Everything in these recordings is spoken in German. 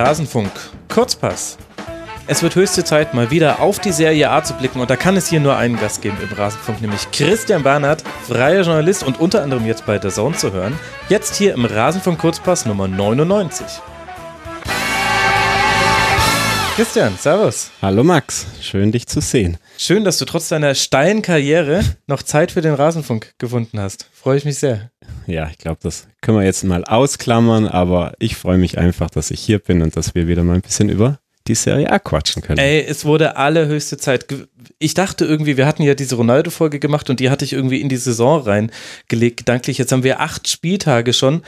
Rasenfunk. Kurzpass. Es wird höchste Zeit, mal wieder auf die Serie A zu blicken. Und da kann es hier nur einen Gast geben im Rasenfunk, nämlich Christian Barnard, freier Journalist und unter anderem jetzt bei der Zone zu hören. Jetzt hier im Rasenfunk Kurzpass Nummer 99. Christian, servus. Hallo Max, schön dich zu sehen. Schön, dass du trotz deiner steilen Karriere noch Zeit für den Rasenfunk gefunden hast. Freue ich mich sehr. Ja, ich glaube, das können wir jetzt mal ausklammern, aber ich freue mich einfach, dass ich hier bin und dass wir wieder mal ein bisschen über die Serie A quatschen können. Ey, es wurde allerhöchste Zeit. Ich dachte irgendwie, wir hatten ja diese Ronaldo-Folge gemacht und die hatte ich irgendwie in die Saison reingelegt, gedanklich. Jetzt haben wir acht Spieltage schon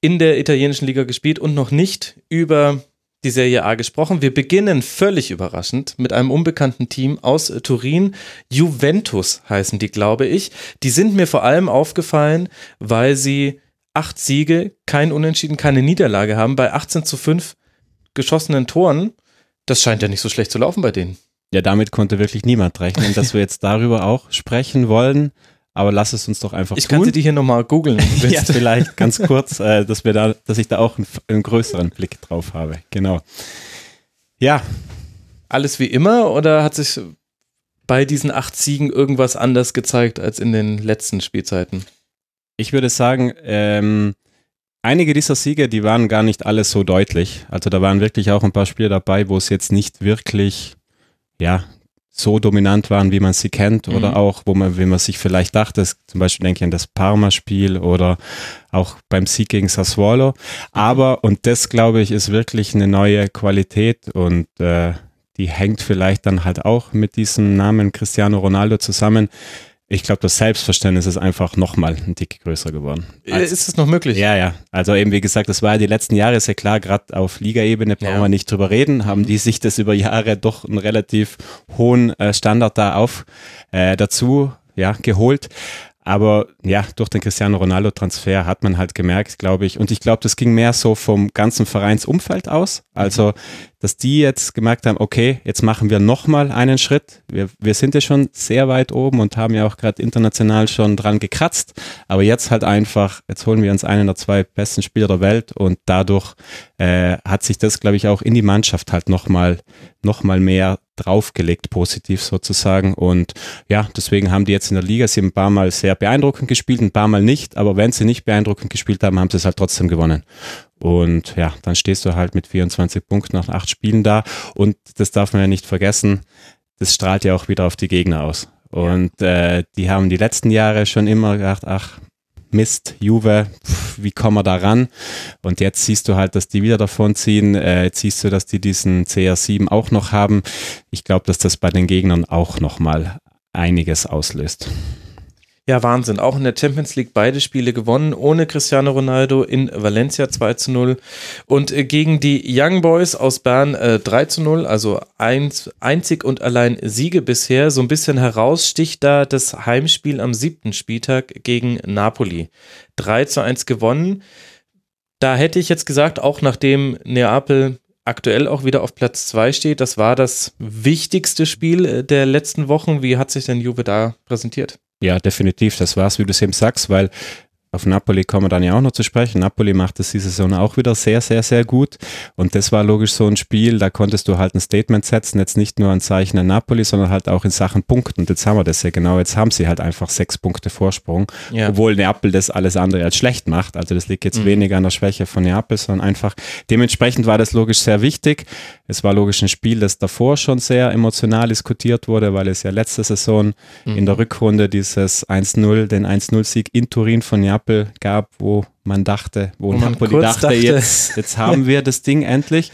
in der italienischen Liga gespielt und noch nicht über die Serie A gesprochen. Wir beginnen völlig überraschend mit einem unbekannten Team aus Turin. Juventus heißen die, glaube ich. Die sind mir vor allem aufgefallen, weil sie acht Siege, kein Unentschieden, keine Niederlage haben bei 18 zu 5 geschossenen Toren. Das scheint ja nicht so schlecht zu laufen bei denen. Ja, damit konnte wirklich niemand rechnen, dass wir jetzt darüber auch sprechen wollen aber lass es uns doch einfach ich tun. Ich kann sie dir hier nochmal googeln. ja, vielleicht ganz kurz, äh, dass wir da, dass ich da auch einen, einen, größeren Blick drauf habe. Genau. Ja. Alles wie immer oder hat sich bei diesen acht Siegen irgendwas anders gezeigt als in den letzten Spielzeiten? Ich würde sagen, ähm, einige dieser Siege, die waren gar nicht alle so deutlich. Also da waren wirklich auch ein paar Spiele dabei, wo es jetzt nicht wirklich ja, so dominant waren, wie man sie kennt, mhm. oder auch, wo man, wie man sich vielleicht dachte, zum Beispiel denke ich an das Parma-Spiel oder auch beim Sieg gegen Sassuolo. Aber, und das glaube ich, ist wirklich eine neue Qualität und äh, die hängt vielleicht dann halt auch mit diesem Namen Cristiano Ronaldo zusammen ich glaube, das Selbstverständnis ist einfach nochmal ein Tick größer geworden. Als, ist es noch möglich? Ja, ja. Also eben, wie gesagt, das war ja die letzten Jahre sehr klar, gerade auf Ligaebene brauchen ja. wir nicht drüber reden, haben die sich das über Jahre doch einen relativ hohen äh, Standard da auf äh, dazu ja, geholt. Aber ja, durch den Cristiano Ronaldo-Transfer hat man halt gemerkt, glaube ich, und ich glaube, das ging mehr so vom ganzen Vereinsumfeld aus. Also dass die jetzt gemerkt haben, okay, jetzt machen wir nochmal einen Schritt. Wir, wir sind ja schon sehr weit oben und haben ja auch gerade international schon dran gekratzt, aber jetzt halt einfach, jetzt holen wir uns einen der zwei besten Spieler der Welt und dadurch äh, hat sich das, glaube ich, auch in die Mannschaft halt nochmal noch mal mehr draufgelegt, positiv sozusagen. Und ja, deswegen haben die jetzt in der Liga sie ein paar Mal sehr beeindruckend gespielt, ein paar Mal nicht, aber wenn sie nicht beeindruckend gespielt haben, haben sie es halt trotzdem gewonnen. Und ja, dann stehst du halt mit 24 Punkten nach acht Spielen da. Und das darf man ja nicht vergessen, das strahlt ja auch wieder auf die Gegner aus. Und äh, die haben die letzten Jahre schon immer gedacht, ach, Mist, Juve, pf, wie kommen wir da ran? Und jetzt siehst du halt, dass die wieder davon ziehen. Äh, jetzt siehst du, dass die diesen CR7 auch noch haben. Ich glaube, dass das bei den Gegnern auch nochmal einiges auslöst. Ja, Wahnsinn. Auch in der Champions League beide Spiele gewonnen, ohne Cristiano Ronaldo in Valencia 2 zu 0 und äh, gegen die Young Boys aus Bern äh, 3 zu 0, also eins, einzig und allein Siege bisher. So ein bisschen heraussticht da das Heimspiel am siebten Spieltag gegen Napoli. 3 zu 1 gewonnen. Da hätte ich jetzt gesagt, auch nachdem Neapel aktuell auch wieder auf Platz 2 steht, das war das wichtigste Spiel äh, der letzten Wochen. Wie hat sich denn Juve da präsentiert? Ja, definitiv. Das war's, wie du es eben sagst, weil auf Napoli kommen wir dann ja auch noch zu sprechen. Napoli macht es diese Saison auch wieder sehr, sehr, sehr gut. Und das war logisch so ein Spiel, da konntest du halt ein Statement setzen, jetzt nicht nur ein Zeichen an Napoli, sondern halt auch in Sachen Punkten. Und jetzt haben wir das ja genau. Jetzt haben sie halt einfach sechs Punkte Vorsprung, ja. obwohl Neapel das alles andere als schlecht macht. Also das liegt jetzt mhm. weniger an der Schwäche von Neapel, sondern einfach dementsprechend war das logisch sehr wichtig. Es war logisch ein Spiel, das davor schon sehr emotional diskutiert wurde, weil es ja letzte Saison mhm. in der Rückrunde dieses 1-0, den 1-0-Sieg in Turin von Neapel Neapel gab, wo man dachte, wo, wo Napoli dachte, dachte, jetzt, jetzt haben wir das Ding endlich.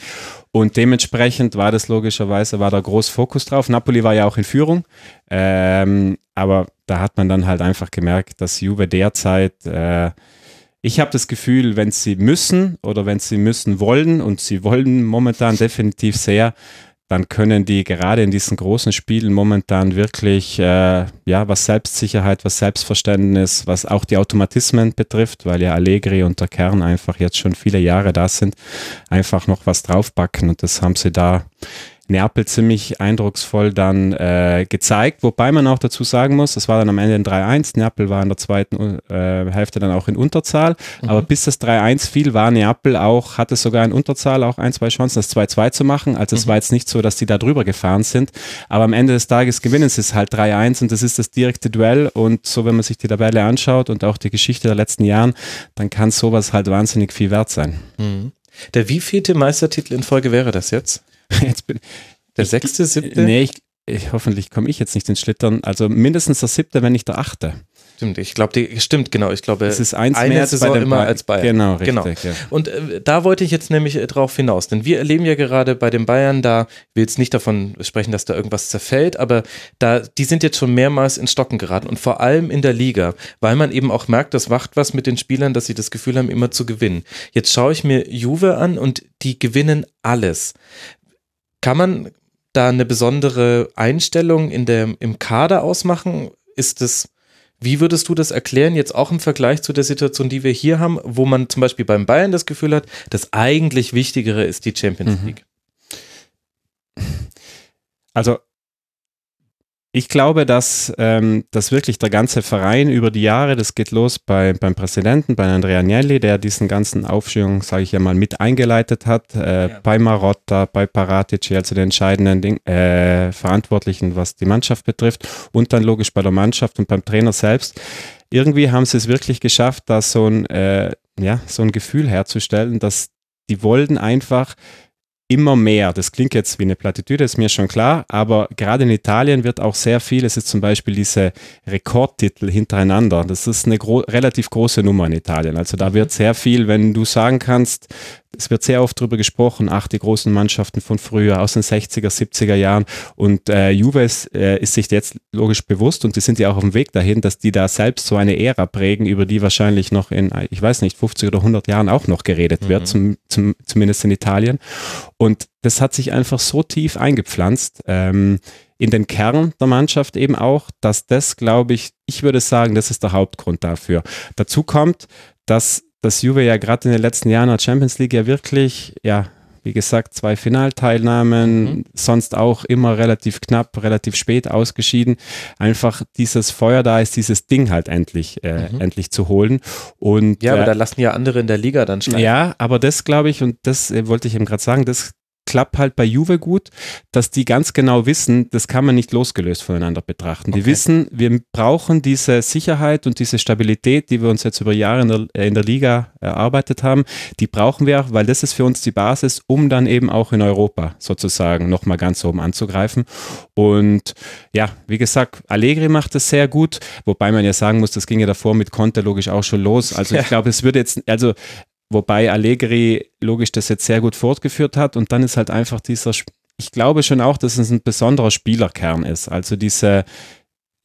Und dementsprechend war das logischerweise, war da groß Fokus drauf. Napoli war ja auch in Führung, ähm, aber da hat man dann halt einfach gemerkt, dass Juve derzeit, äh, ich habe das Gefühl, wenn sie müssen oder wenn sie müssen wollen, und sie wollen momentan definitiv sehr, dann können die gerade in diesen großen Spielen momentan wirklich, äh, ja, was Selbstsicherheit, was Selbstverständnis, was auch die Automatismen betrifft, weil ja Allegri und der Kern einfach jetzt schon viele Jahre da sind, einfach noch was draufbacken und das haben sie da Neapel ziemlich eindrucksvoll dann äh, gezeigt, wobei man auch dazu sagen muss, das war dann am Ende ein 3-1, Neapel war in der zweiten äh, Hälfte dann auch in Unterzahl, mhm. aber bis das 3-1 fiel, war Neapel auch, hatte sogar in Unterzahl auch ein, zwei Chancen, das 2-2 zu machen, also es mhm. war jetzt nicht so, dass die da drüber gefahren sind, aber am Ende des Tages gewinnen sie es halt 3-1 und das ist das direkte Duell und so, wenn man sich die Tabelle anschaut und auch die Geschichte der letzten Jahren, dann kann sowas halt wahnsinnig viel wert sein. Mhm. Der wievielte Meistertitel in Folge wäre das jetzt? Jetzt bin der sechste, siebte? Nee, ich, ich, hoffentlich komme ich jetzt nicht ins Schlittern. Also mindestens der siebte, wenn nicht der achte. Stimmt, ich glaube, stimmt, genau. Ich glaube, es ist eins eine mehr Saison bei immer als Bayern. Genau, richtig. Genau. Ja. Und äh, da wollte ich jetzt nämlich äh, drauf hinaus, denn wir erleben ja gerade bei den Bayern, da will jetzt nicht davon sprechen, dass da irgendwas zerfällt, aber da, die sind jetzt schon mehrmals in Stocken geraten und vor allem in der Liga, weil man eben auch merkt, das macht was mit den Spielern, dass sie das Gefühl haben, immer zu gewinnen. Jetzt schaue ich mir Juve an und die gewinnen alles. Kann man da eine besondere Einstellung in der, im Kader ausmachen? Ist es, wie würdest du das erklären, jetzt auch im Vergleich zu der Situation, die wir hier haben, wo man zum Beispiel beim Bayern das Gefühl hat, das eigentlich Wichtigere ist die Champions mhm. League? Also ich glaube, dass, ähm, dass wirklich der ganze Verein über die Jahre, das geht los bei, beim Präsidenten, bei Andrea Agnelli, der diesen ganzen Aufschwung, sage ich ja mal, mit eingeleitet hat, äh, ja. bei Marotta, bei Paratici, also den entscheidenden Ding, äh, Verantwortlichen, was die Mannschaft betrifft und dann logisch bei der Mannschaft und beim Trainer selbst. Irgendwie haben sie es wirklich geschafft, da so ein, äh, ja, so ein Gefühl herzustellen, dass die wollten einfach immer mehr. Das klingt jetzt wie eine Plattitüde, ist mir schon klar, aber gerade in Italien wird auch sehr viel, es ist zum Beispiel diese Rekordtitel hintereinander. Das ist eine gro relativ große Nummer in Italien. Also da wird sehr viel, wenn du sagen kannst, es wird sehr oft darüber gesprochen, ach, die großen Mannschaften von früher, aus den 60er, 70er Jahren. Und äh, Juve ist, äh, ist sich jetzt logisch bewusst und die sind ja auch auf dem Weg dahin, dass die da selbst so eine Ära prägen, über die wahrscheinlich noch in, ich weiß nicht, 50 oder 100 Jahren auch noch geredet wird, mhm. zum, zum, zumindest in Italien. Und das hat sich einfach so tief eingepflanzt. Ähm, in den Kern der Mannschaft eben auch, dass das, glaube ich, ich würde sagen, das ist der Hauptgrund dafür. Dazu kommt, dass dass Juve ja gerade in den letzten Jahren der Champions League ja wirklich, ja, wie gesagt, zwei Finalteilnahmen, mhm. sonst auch immer relativ knapp, relativ spät ausgeschieden. Einfach dieses Feuer da ist, dieses Ding halt endlich, äh, mhm. endlich zu holen. Und, ja, aber äh, da lassen ja andere in der Liga dann schleifen. Ja, aber das glaube ich, und das äh, wollte ich eben gerade sagen, das klappt halt bei Juve gut, dass die ganz genau wissen, das kann man nicht losgelöst voneinander betrachten. Okay. Die wissen, wir brauchen diese Sicherheit und diese Stabilität, die wir uns jetzt über Jahre in der, äh, in der Liga erarbeitet haben, die brauchen wir auch, weil das ist für uns die Basis, um dann eben auch in Europa sozusagen nochmal ganz oben anzugreifen. Und ja, wie gesagt, Allegri macht es sehr gut, wobei man ja sagen muss, das ging ja davor mit Conte logisch auch schon los. Also ich glaube, es wird jetzt, also Wobei Allegri logisch das jetzt sehr gut fortgeführt hat und dann ist halt einfach dieser, ich glaube schon auch, dass es ein besonderer Spielerkern ist. Also diese,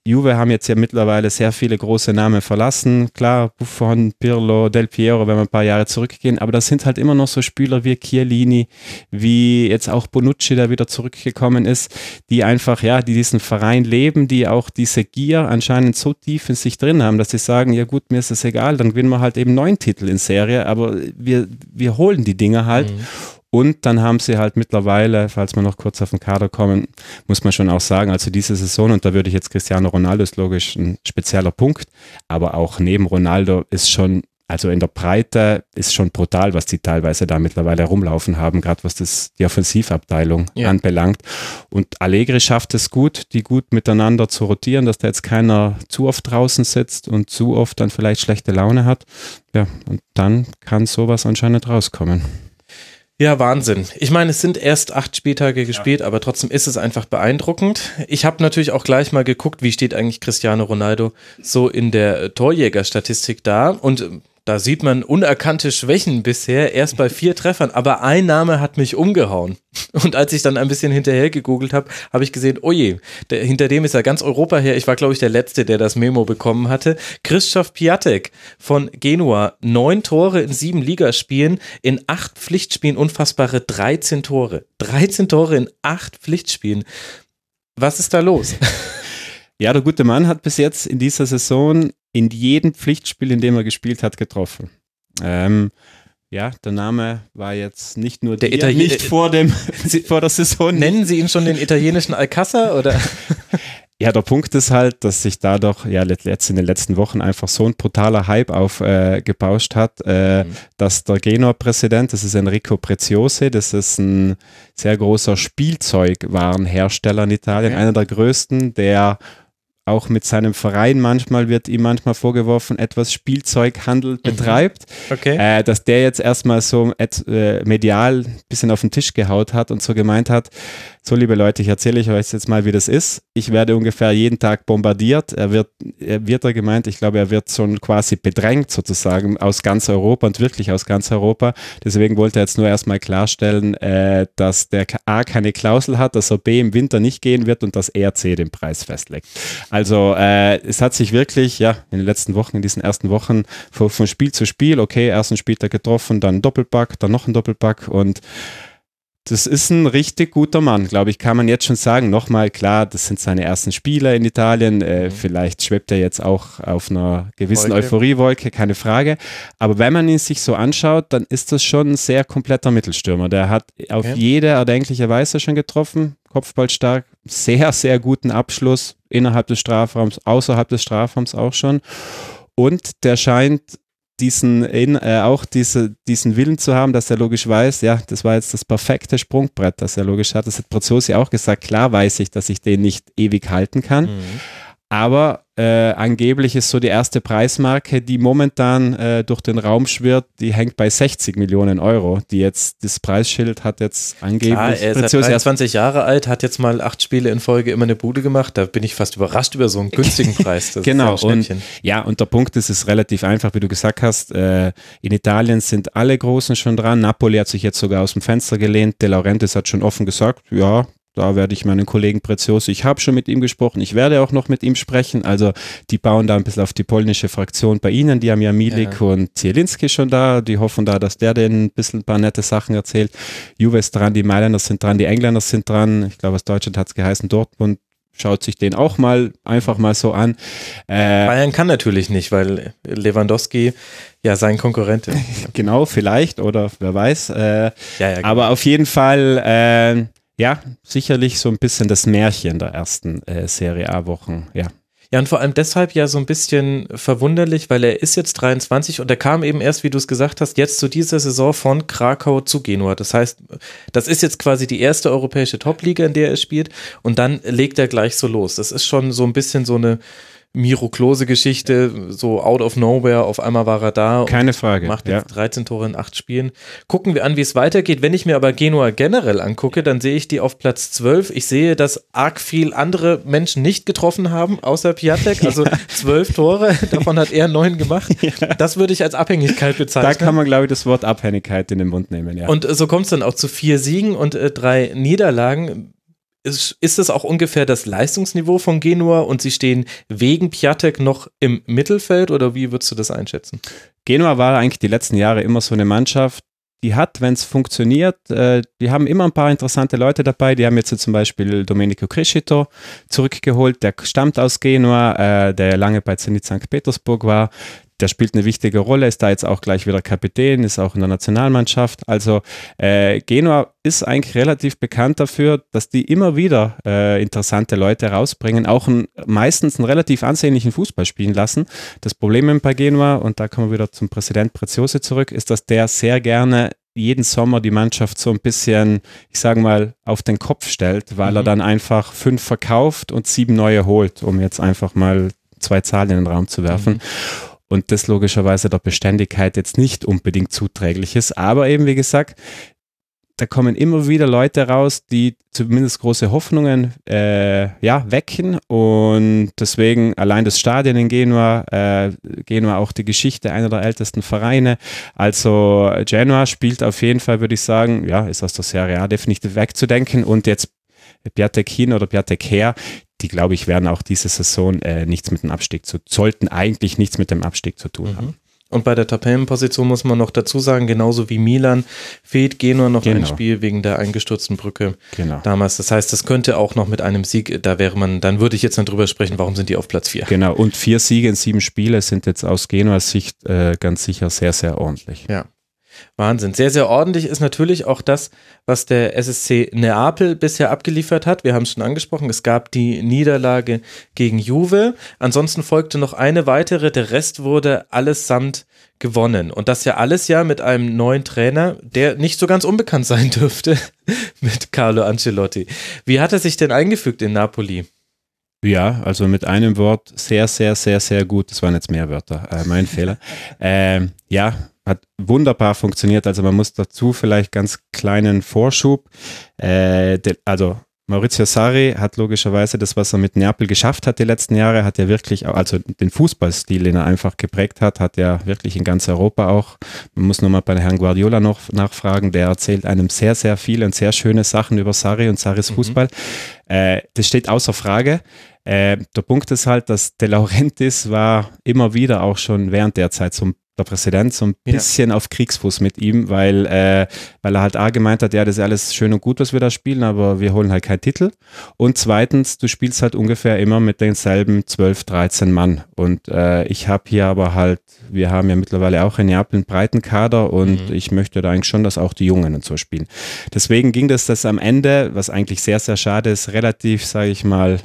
Juve haben jetzt ja mittlerweile sehr viele große Namen verlassen. Klar, Buffon, Pirlo, Del Piero, wenn wir ein paar Jahre zurückgehen. Aber das sind halt immer noch so Spieler wie Chiellini, wie jetzt auch Bonucci, der wieder zurückgekommen ist, die einfach, ja, die diesen Verein leben, die auch diese Gier anscheinend so tief in sich drin haben, dass sie sagen, ja gut, mir ist es egal, dann gewinnen wir halt eben neun Titel in Serie, aber wir, wir holen die Dinge halt. Mhm. Und dann haben sie halt mittlerweile, falls wir noch kurz auf den Kader kommen, muss man schon auch sagen, also diese Saison, und da würde ich jetzt Cristiano Ronaldo ist logisch ein spezieller Punkt, aber auch neben Ronaldo ist schon, also in der Breite ist schon brutal, was die teilweise da mittlerweile rumlaufen haben, gerade was das, die Offensivabteilung ja. anbelangt. Und Allegri schafft es gut, die gut miteinander zu rotieren, dass da jetzt keiner zu oft draußen sitzt und zu oft dann vielleicht schlechte Laune hat. Ja, und dann kann sowas anscheinend rauskommen. Ja, Wahnsinn. Ich meine, es sind erst acht Spieltage gespielt, ja. aber trotzdem ist es einfach beeindruckend. Ich habe natürlich auch gleich mal geguckt, wie steht eigentlich Cristiano Ronaldo so in der Torjägerstatistik da. Und da sieht man unerkannte Schwächen bisher, erst bei vier Treffern, aber ein Name hat mich umgehauen. Und als ich dann ein bisschen hinterher gegoogelt habe, habe ich gesehen, oh je, der, hinter dem ist ja ganz Europa her. Ich war, glaube ich, der Letzte, der das Memo bekommen hatte. Christoph Piatek von Genua. Neun Tore in sieben Ligaspielen, in acht Pflichtspielen, unfassbare 13 Tore. 13 Tore in acht Pflichtspielen. Was ist da los? Ja, der gute Mann hat bis jetzt in dieser Saison in jedem Pflichtspiel, in dem er gespielt hat, getroffen. Ähm, ja, der Name war jetzt nicht nur der dir, Italien nicht vor dem Sie, vor der Saison. Nennen Sie ihn schon den italienischen Alcázar oder? Ja, der Punkt ist halt, dass sich dadurch ja jetzt in den letzten Wochen einfach so ein brutaler Hype aufgebauscht äh, hat, äh, mhm. dass der Genua-Präsident, das ist Enrico Preziosi, das ist ein sehr großer Spielzeugwarenhersteller in Italien, okay. einer der größten, der auch mit seinem Verein manchmal wird ihm manchmal vorgeworfen, etwas Spielzeughandel mhm. betreibt, okay. äh, dass der jetzt erstmal so äh, medial ein bisschen auf den Tisch gehaut hat und so gemeint hat, so liebe Leute, ich erzähle euch jetzt mal, wie das ist. Ich werde ungefähr jeden Tag bombardiert. Er wird, er wird er gemeint, ich glaube, er wird schon quasi bedrängt sozusagen aus ganz Europa und wirklich aus ganz Europa. Deswegen wollte er jetzt nur erstmal klarstellen, äh, dass der A keine Klausel hat, dass er B im Winter nicht gehen wird und dass er C den Preis festlegt. Also äh, es hat sich wirklich, ja, in den letzten Wochen, in diesen ersten Wochen von, von Spiel zu Spiel, okay, ersten Spieltag getroffen, dann Doppelpack, dann noch ein Doppelpack und das ist ein richtig guter Mann, glaube ich, kann man jetzt schon sagen. Nochmal, klar, das sind seine ersten Spiele in Italien. Äh, mhm. Vielleicht schwebt er jetzt auch auf einer gewissen Wolke. Euphoriewolke, keine Frage. Aber wenn man ihn sich so anschaut, dann ist das schon ein sehr kompletter Mittelstürmer. Der hat auf okay. jede erdenkliche Weise schon getroffen, Kopfballstark, sehr, sehr guten Abschluss innerhalb des Strafraums, außerhalb des Strafraums auch schon. Und der scheint diesen, äh, auch diese, diesen Willen zu haben, dass er logisch weiß, ja, das war jetzt das perfekte Sprungbrett, das er logisch hat. Das hat Prozossi auch gesagt. Klar weiß ich, dass ich den nicht ewig halten kann. Mhm. Aber äh, angeblich ist so die erste Preismarke, die momentan äh, durch den Raum schwirrt, die hängt bei 60 Millionen Euro. Die jetzt, das Preisschild hat jetzt angeblich. Klar, er ist 23 Jahre alt, hat jetzt mal acht Spiele in Folge immer eine Bude gemacht. Da bin ich fast überrascht über so einen günstigen Preis. genau. und, ja, und der Punkt ist, es ist relativ einfach, wie du gesagt hast. Äh, in Italien sind alle Großen schon dran. Napoli hat sich jetzt sogar aus dem Fenster gelehnt. De Laurentiis hat schon offen gesagt, ja, da werde ich meinen Kollegen Prezioso, ich habe schon mit ihm gesprochen, ich werde auch noch mit ihm sprechen. Also die bauen da ein bisschen auf die polnische Fraktion bei ihnen. Die haben ja Milik ja. und Zielinski schon da. Die hoffen da, dass der denen ein bisschen ein paar nette Sachen erzählt. Juve ist dran, die Mailänder sind dran, die Engländer sind dran. Ich glaube, aus Deutschland hat es geheißen, Dortmund schaut sich den auch mal einfach mal so an. Äh, Bayern kann natürlich nicht, weil Lewandowski ja sein Konkurrent ist. genau, vielleicht oder wer weiß. Äh, ja, ja, genau. Aber auf jeden Fall äh, ja, sicherlich so ein bisschen das Märchen der ersten äh, Serie A-Wochen, ja. Ja, und vor allem deshalb ja so ein bisschen verwunderlich, weil er ist jetzt 23 und er kam eben erst, wie du es gesagt hast, jetzt zu dieser Saison von Krakau zu Genua. Das heißt, das ist jetzt quasi die erste europäische Top-Liga, in der er spielt und dann legt er gleich so los. Das ist schon so ein bisschen so eine Miro Klose-Geschichte, so out of nowhere, auf einmal war er da. Keine Frage. Macht jetzt ja. 13 Tore in 8 Spielen. Gucken wir an, wie es weitergeht. Wenn ich mir aber Genua generell angucke, dann sehe ich die auf Platz 12. Ich sehe, dass arg viel andere Menschen nicht getroffen haben, außer Piatek. Also zwölf Tore, davon hat er neun gemacht. Ja. Das würde ich als Abhängigkeit bezeichnen. Da kann man, glaube ich, das Wort Abhängigkeit in den Mund nehmen, ja. Und so kommt es dann auch zu vier Siegen und äh, drei Niederlagen ist, ist es auch ungefähr das Leistungsniveau von Genua und sie stehen wegen Piatek noch im Mittelfeld oder wie würdest du das einschätzen? Genua war eigentlich die letzten Jahre immer so eine Mannschaft, die hat, wenn es funktioniert, äh, die haben immer ein paar interessante Leute dabei. Die haben jetzt zum Beispiel Domenico Crescito zurückgeholt, der stammt aus Genua, äh, der lange bei Zenit St. Petersburg war der spielt eine wichtige Rolle, ist da jetzt auch gleich wieder Kapitän, ist auch in der Nationalmannschaft. Also äh, Genua ist eigentlich relativ bekannt dafür, dass die immer wieder äh, interessante Leute rausbringen, auch ein, meistens einen relativ ansehnlichen Fußball spielen lassen. Das Problem bei Genua, und da kommen wir wieder zum Präsident Preziosi zurück, ist, dass der sehr gerne jeden Sommer die Mannschaft so ein bisschen, ich sage mal, auf den Kopf stellt, weil mhm. er dann einfach fünf verkauft und sieben neue holt, um jetzt einfach mal zwei Zahlen in den Raum zu werfen. Mhm und das logischerweise der Beständigkeit jetzt nicht unbedingt zuträglich ist. Aber eben, wie gesagt, da kommen immer wieder Leute raus, die zumindest große Hoffnungen äh, ja, wecken und deswegen allein das Stadion in Genua, äh, Genua auch die Geschichte einer der ältesten Vereine. Also Genua spielt auf jeden Fall, würde ich sagen, ja, ist aus der Serie A definitiv wegzudenken und jetzt Piatek hin oder Piatek her, die, glaube ich, werden auch diese Saison äh, nichts mit dem Abstieg zu, sollten eigentlich nichts mit dem Abstieg zu tun mhm. haben. Und bei der Tabellenposition muss man noch dazu sagen, genauso wie Milan fehlt Genua noch genau. ein Spiel wegen der eingestürzten Brücke genau. damals. Das heißt, das könnte auch noch mit einem Sieg, da wäre man, dann würde ich jetzt dann drüber sprechen, warum sind die auf Platz 4? Genau, und vier Siege in sieben Spiele sind jetzt aus Genuas Sicht äh, ganz sicher sehr, sehr ordentlich. Ja. Wahnsinn. Sehr, sehr ordentlich ist natürlich auch das, was der SSC Neapel bisher abgeliefert hat. Wir haben es schon angesprochen, es gab die Niederlage gegen Juve. Ansonsten folgte noch eine weitere. Der Rest wurde allesamt gewonnen. Und das ja alles ja mit einem neuen Trainer, der nicht so ganz unbekannt sein dürfte, mit Carlo Ancelotti. Wie hat er sich denn eingefügt in Napoli? Ja, also mit einem Wort sehr, sehr, sehr, sehr gut. Das waren jetzt mehr Wörter, äh, mein Fehler. Ähm, ja, hat wunderbar funktioniert. Also man muss dazu vielleicht ganz kleinen Vorschub. Äh, de, also Maurizio Sarri hat logischerweise das, was er mit Neapel geschafft hat die letzten Jahre, hat er wirklich, also den Fußballstil, den er einfach geprägt hat, hat er wirklich in ganz Europa auch. Man muss nochmal bei Herrn Guardiola noch nachfragen, der erzählt einem sehr, sehr viel und sehr schöne Sachen über Sarri und Sarris mhm. Fußball. Äh, das steht außer Frage. Äh, der Punkt ist halt, dass De Laurentiis war immer wieder auch schon während der Zeit so ein der Präsident so ein bisschen ja. auf Kriegsfuß mit ihm, weil, äh, weil er halt A gemeint hat, ja, das ist alles schön und gut, was wir da spielen, aber wir holen halt keinen Titel. Und zweitens, du spielst halt ungefähr immer mit denselben 12, 13 Mann. Und äh, ich habe hier aber halt, wir haben ja mittlerweile auch in Neapel einen breiten Kader und mhm. ich möchte da eigentlich schon, dass auch die Jungen und so spielen. Deswegen ging das, das am Ende, was eigentlich sehr, sehr schade ist, relativ, sage ich mal,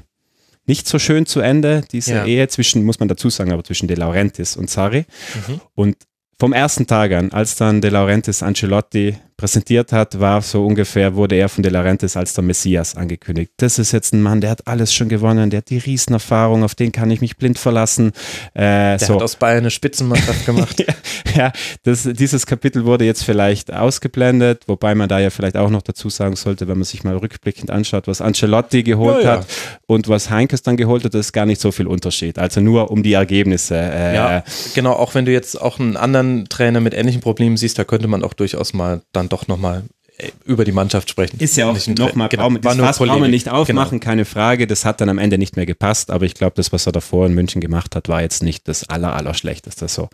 nicht so schön zu Ende, diese ja. Ehe zwischen, muss man dazu sagen, aber zwischen De Laurentiis und Sari. Mhm. Und vom ersten Tag an, als dann De Laurentiis Ancelotti präsentiert hat, war so ungefähr, wurde er von De Laurentiis als der Messias angekündigt. Das ist jetzt ein Mann, der hat alles schon gewonnen, der hat die Riesenerfahrung, auf den kann ich mich blind verlassen. Äh, der so. hat aus Bayern eine Spitzenmannschaft gemacht. ja, ja das, dieses Kapitel wurde jetzt vielleicht ausgeblendet, wobei man da ja vielleicht auch noch dazu sagen sollte, wenn man sich mal rückblickend anschaut, was Ancelotti geholt ja, ja. hat und was Heinkes dann geholt hat, ist gar nicht so viel Unterschied. Also nur um die Ergebnisse. Äh, ja, genau, auch wenn du jetzt auch einen anderen Trainer mit ähnlichen Problemen siehst, da könnte man auch durchaus mal dann doch nochmal äh, über die Mannschaft sprechen. Ist ja auch nochmal, genau, das Fass brauchen wir nicht aufmachen, genau. keine Frage. Das hat dann am Ende nicht mehr gepasst, aber ich glaube, das, was er davor in München gemacht hat, war jetzt nicht das aller, aller schlechteste so.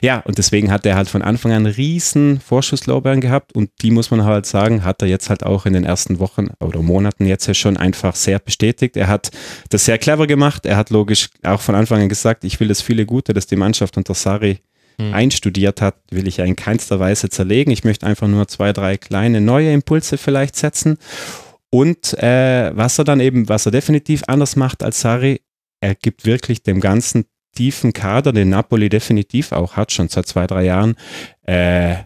Ja, und deswegen hat er halt von Anfang an riesen Vorschusslorbeeren gehabt und die muss man halt sagen, hat er jetzt halt auch in den ersten Wochen oder Monaten jetzt ja schon einfach sehr bestätigt. Er hat das sehr clever gemacht. Er hat logisch auch von Anfang an gesagt, ich will das viele Gute, dass die Mannschaft unter Sari hm. einstudiert hat, will ich ja in keinster Weise zerlegen. Ich möchte einfach nur zwei, drei kleine neue Impulse vielleicht setzen. Und äh, was er dann eben, was er definitiv anders macht als Sari, er gibt wirklich dem ganzen tiefen Kader, den Napoli definitiv auch hat, schon seit zwei, drei Jahren, äh,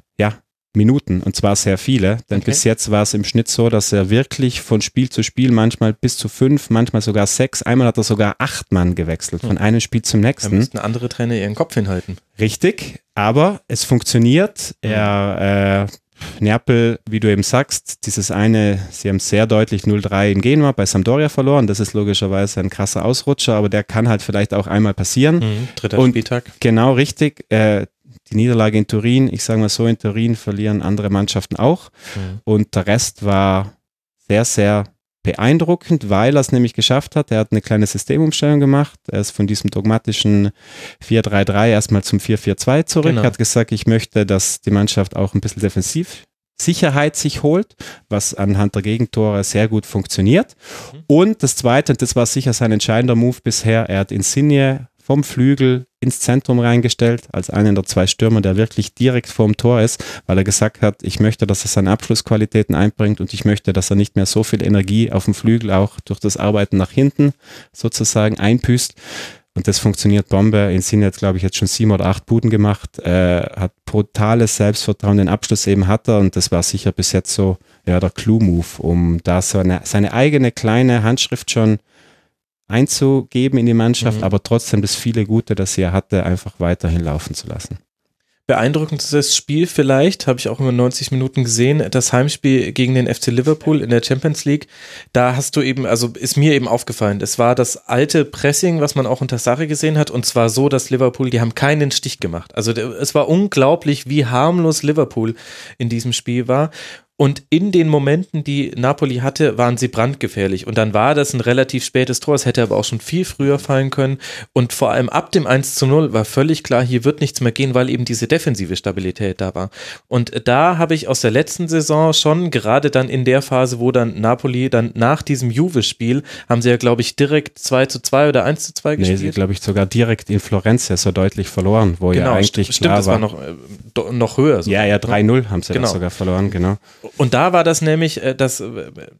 Minuten und zwar sehr viele. Denn okay. bis jetzt war es im Schnitt so, dass er wirklich von Spiel zu Spiel manchmal bis zu fünf, manchmal sogar sechs, einmal hat er sogar acht Mann gewechselt, von hm. einem Spiel zum nächsten. Da müssten andere Trainer ihren Kopf hinhalten. Richtig, aber es funktioniert. Hm. Er, äh, Neapel, wie du eben sagst, dieses eine, sie haben sehr deutlich 0-3 in Genua bei Sampdoria verloren. Das ist logischerweise ein krasser Ausrutscher, aber der kann halt vielleicht auch einmal passieren. Mhm, dritter Und Spieltag. Genau, richtig. Äh, die Niederlage in Turin, ich sage mal so, in Turin verlieren andere Mannschaften auch. Mhm. Und der Rest war sehr, sehr beeindruckend, weil er es nämlich geschafft hat. Er hat eine kleine Systemumstellung gemacht. Er ist von diesem dogmatischen 4-3-3 erstmal zum 4-4-2 zurück. Genau. hat gesagt, ich möchte, dass die Mannschaft auch ein bisschen defensiv Sicherheit sich holt, was anhand der Gegentore sehr gut funktioniert. Mhm. Und das Zweite, und das war sicher sein entscheidender Move bisher, er hat Insigne vom Flügel ins Zentrum reingestellt, als einen der zwei Stürmer, der wirklich direkt vorm Tor ist, weil er gesagt hat, ich möchte, dass er seine Abschlussqualitäten einbringt und ich möchte, dass er nicht mehr so viel Energie auf dem Flügel auch durch das Arbeiten nach hinten sozusagen einpüst. Und das funktioniert Bombe. Insigne hat, glaube ich, jetzt schon sieben oder acht Buden gemacht, äh, hat brutales Selbstvertrauen, den Abschluss eben hat er und das war sicher bis jetzt so ja, der Clue-Move, um da so eine, seine eigene kleine Handschrift schon einzugeben in die Mannschaft, mhm. aber trotzdem das viele Gute, das sie er hatte, einfach weiterhin laufen zu lassen. Beeindruckendes Spiel vielleicht, habe ich auch immer 90 Minuten gesehen, das Heimspiel gegen den FC Liverpool in der Champions League. Da hast du eben, also ist mir eben aufgefallen, es war das alte Pressing, was man auch unter Sache gesehen hat, und zwar so, dass Liverpool, die haben keinen Stich gemacht. Also es war unglaublich, wie harmlos Liverpool in diesem Spiel war. Und in den Momenten, die Napoli hatte, waren sie brandgefährlich. Und dann war das ein relativ spätes Tor. Es hätte aber auch schon viel früher fallen können. Und vor allem ab dem 1 zu 0 war völlig klar, hier wird nichts mehr gehen, weil eben diese defensive Stabilität da war. Und da habe ich aus der letzten Saison schon, gerade dann in der Phase, wo dann Napoli dann nach diesem Juve-Spiel, haben sie ja, glaube ich, direkt 2 zu 2 oder 1 zu 2 gespielt. Nee, sie, glaube ich, sogar direkt in Florenz ja so deutlich verloren, wo genau, ja eigentlich st stimmt, das war noch, äh, noch höher. Sogar. Ja, ja, 3-0 haben sie genau. sogar verloren, genau. Und da war das nämlich, äh, dass,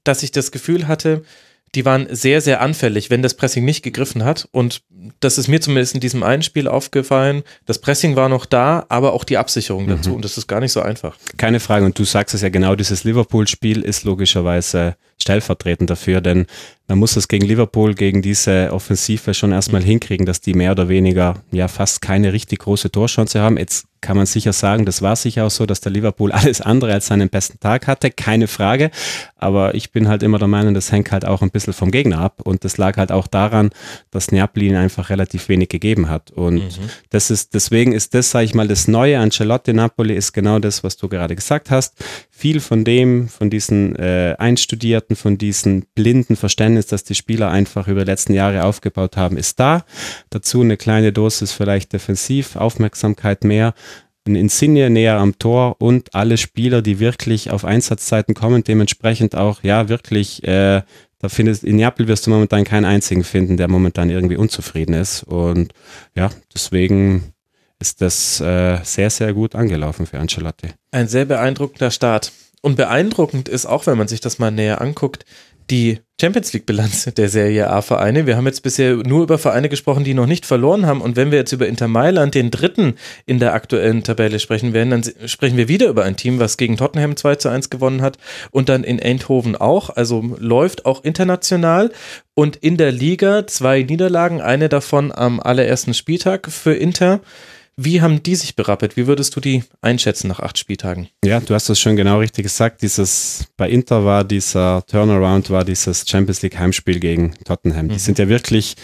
dass ich das Gefühl hatte, die waren sehr, sehr anfällig, wenn das Pressing nicht gegriffen hat. Und das ist mir zumindest in diesem einen Spiel aufgefallen. Das Pressing war noch da, aber auch die Absicherung dazu. Mhm. Und das ist gar nicht so einfach. Keine Frage. Und du sagst es ja genau, dieses Liverpool-Spiel ist logischerweise stellvertretend dafür, denn man muss es gegen Liverpool, gegen diese Offensive schon erstmal mhm. hinkriegen, dass die mehr oder weniger ja fast keine richtig große Torchance haben. Jetzt kann man sicher sagen, das war sicher auch so, dass der Liverpool alles andere als seinen besten Tag hatte, keine Frage. Aber ich bin halt immer der Meinung, das hängt halt auch ein bisschen vom Gegner ab. Und das lag halt auch daran, dass Neapel ihn einfach relativ wenig gegeben hat. Und mhm. das ist, deswegen ist das, sage ich mal, das Neue an Charlotte Napoli ist genau das, was du gerade gesagt hast. Viel von dem, von diesen äh, Einstudierten, von diesen blinden Verständnis, das die Spieler einfach über die letzten Jahre aufgebaut haben, ist da. Dazu eine kleine Dosis vielleicht defensiv, Aufmerksamkeit mehr ein Insigne näher am Tor und alle Spieler, die wirklich auf Einsatzzeiten kommen, dementsprechend auch, ja, wirklich, äh, da findest, in Neapel wirst du momentan keinen einzigen finden, der momentan irgendwie unzufrieden ist. Und ja, deswegen ist das äh, sehr, sehr gut angelaufen für Ancelotti. Ein sehr beeindruckender Start. Und beeindruckend ist auch, wenn man sich das mal näher anguckt, die Champions League-Bilanz der Serie A-Vereine. Wir haben jetzt bisher nur über Vereine gesprochen, die noch nicht verloren haben. Und wenn wir jetzt über Inter Mailand, den dritten in der aktuellen Tabelle sprechen werden, dann sprechen wir wieder über ein Team, was gegen Tottenham 2 zu 1 gewonnen hat und dann in Eindhoven auch. Also läuft auch international. Und in der Liga zwei Niederlagen, eine davon am allerersten Spieltag für Inter. Wie haben die sich berappelt? Wie würdest du die einschätzen nach acht Spieltagen? Ja, du hast das schon genau richtig gesagt. Dieses, bei Inter war dieser Turnaround, war dieses Champions League Heimspiel gegen Tottenham. Die mhm. sind ja wirklich,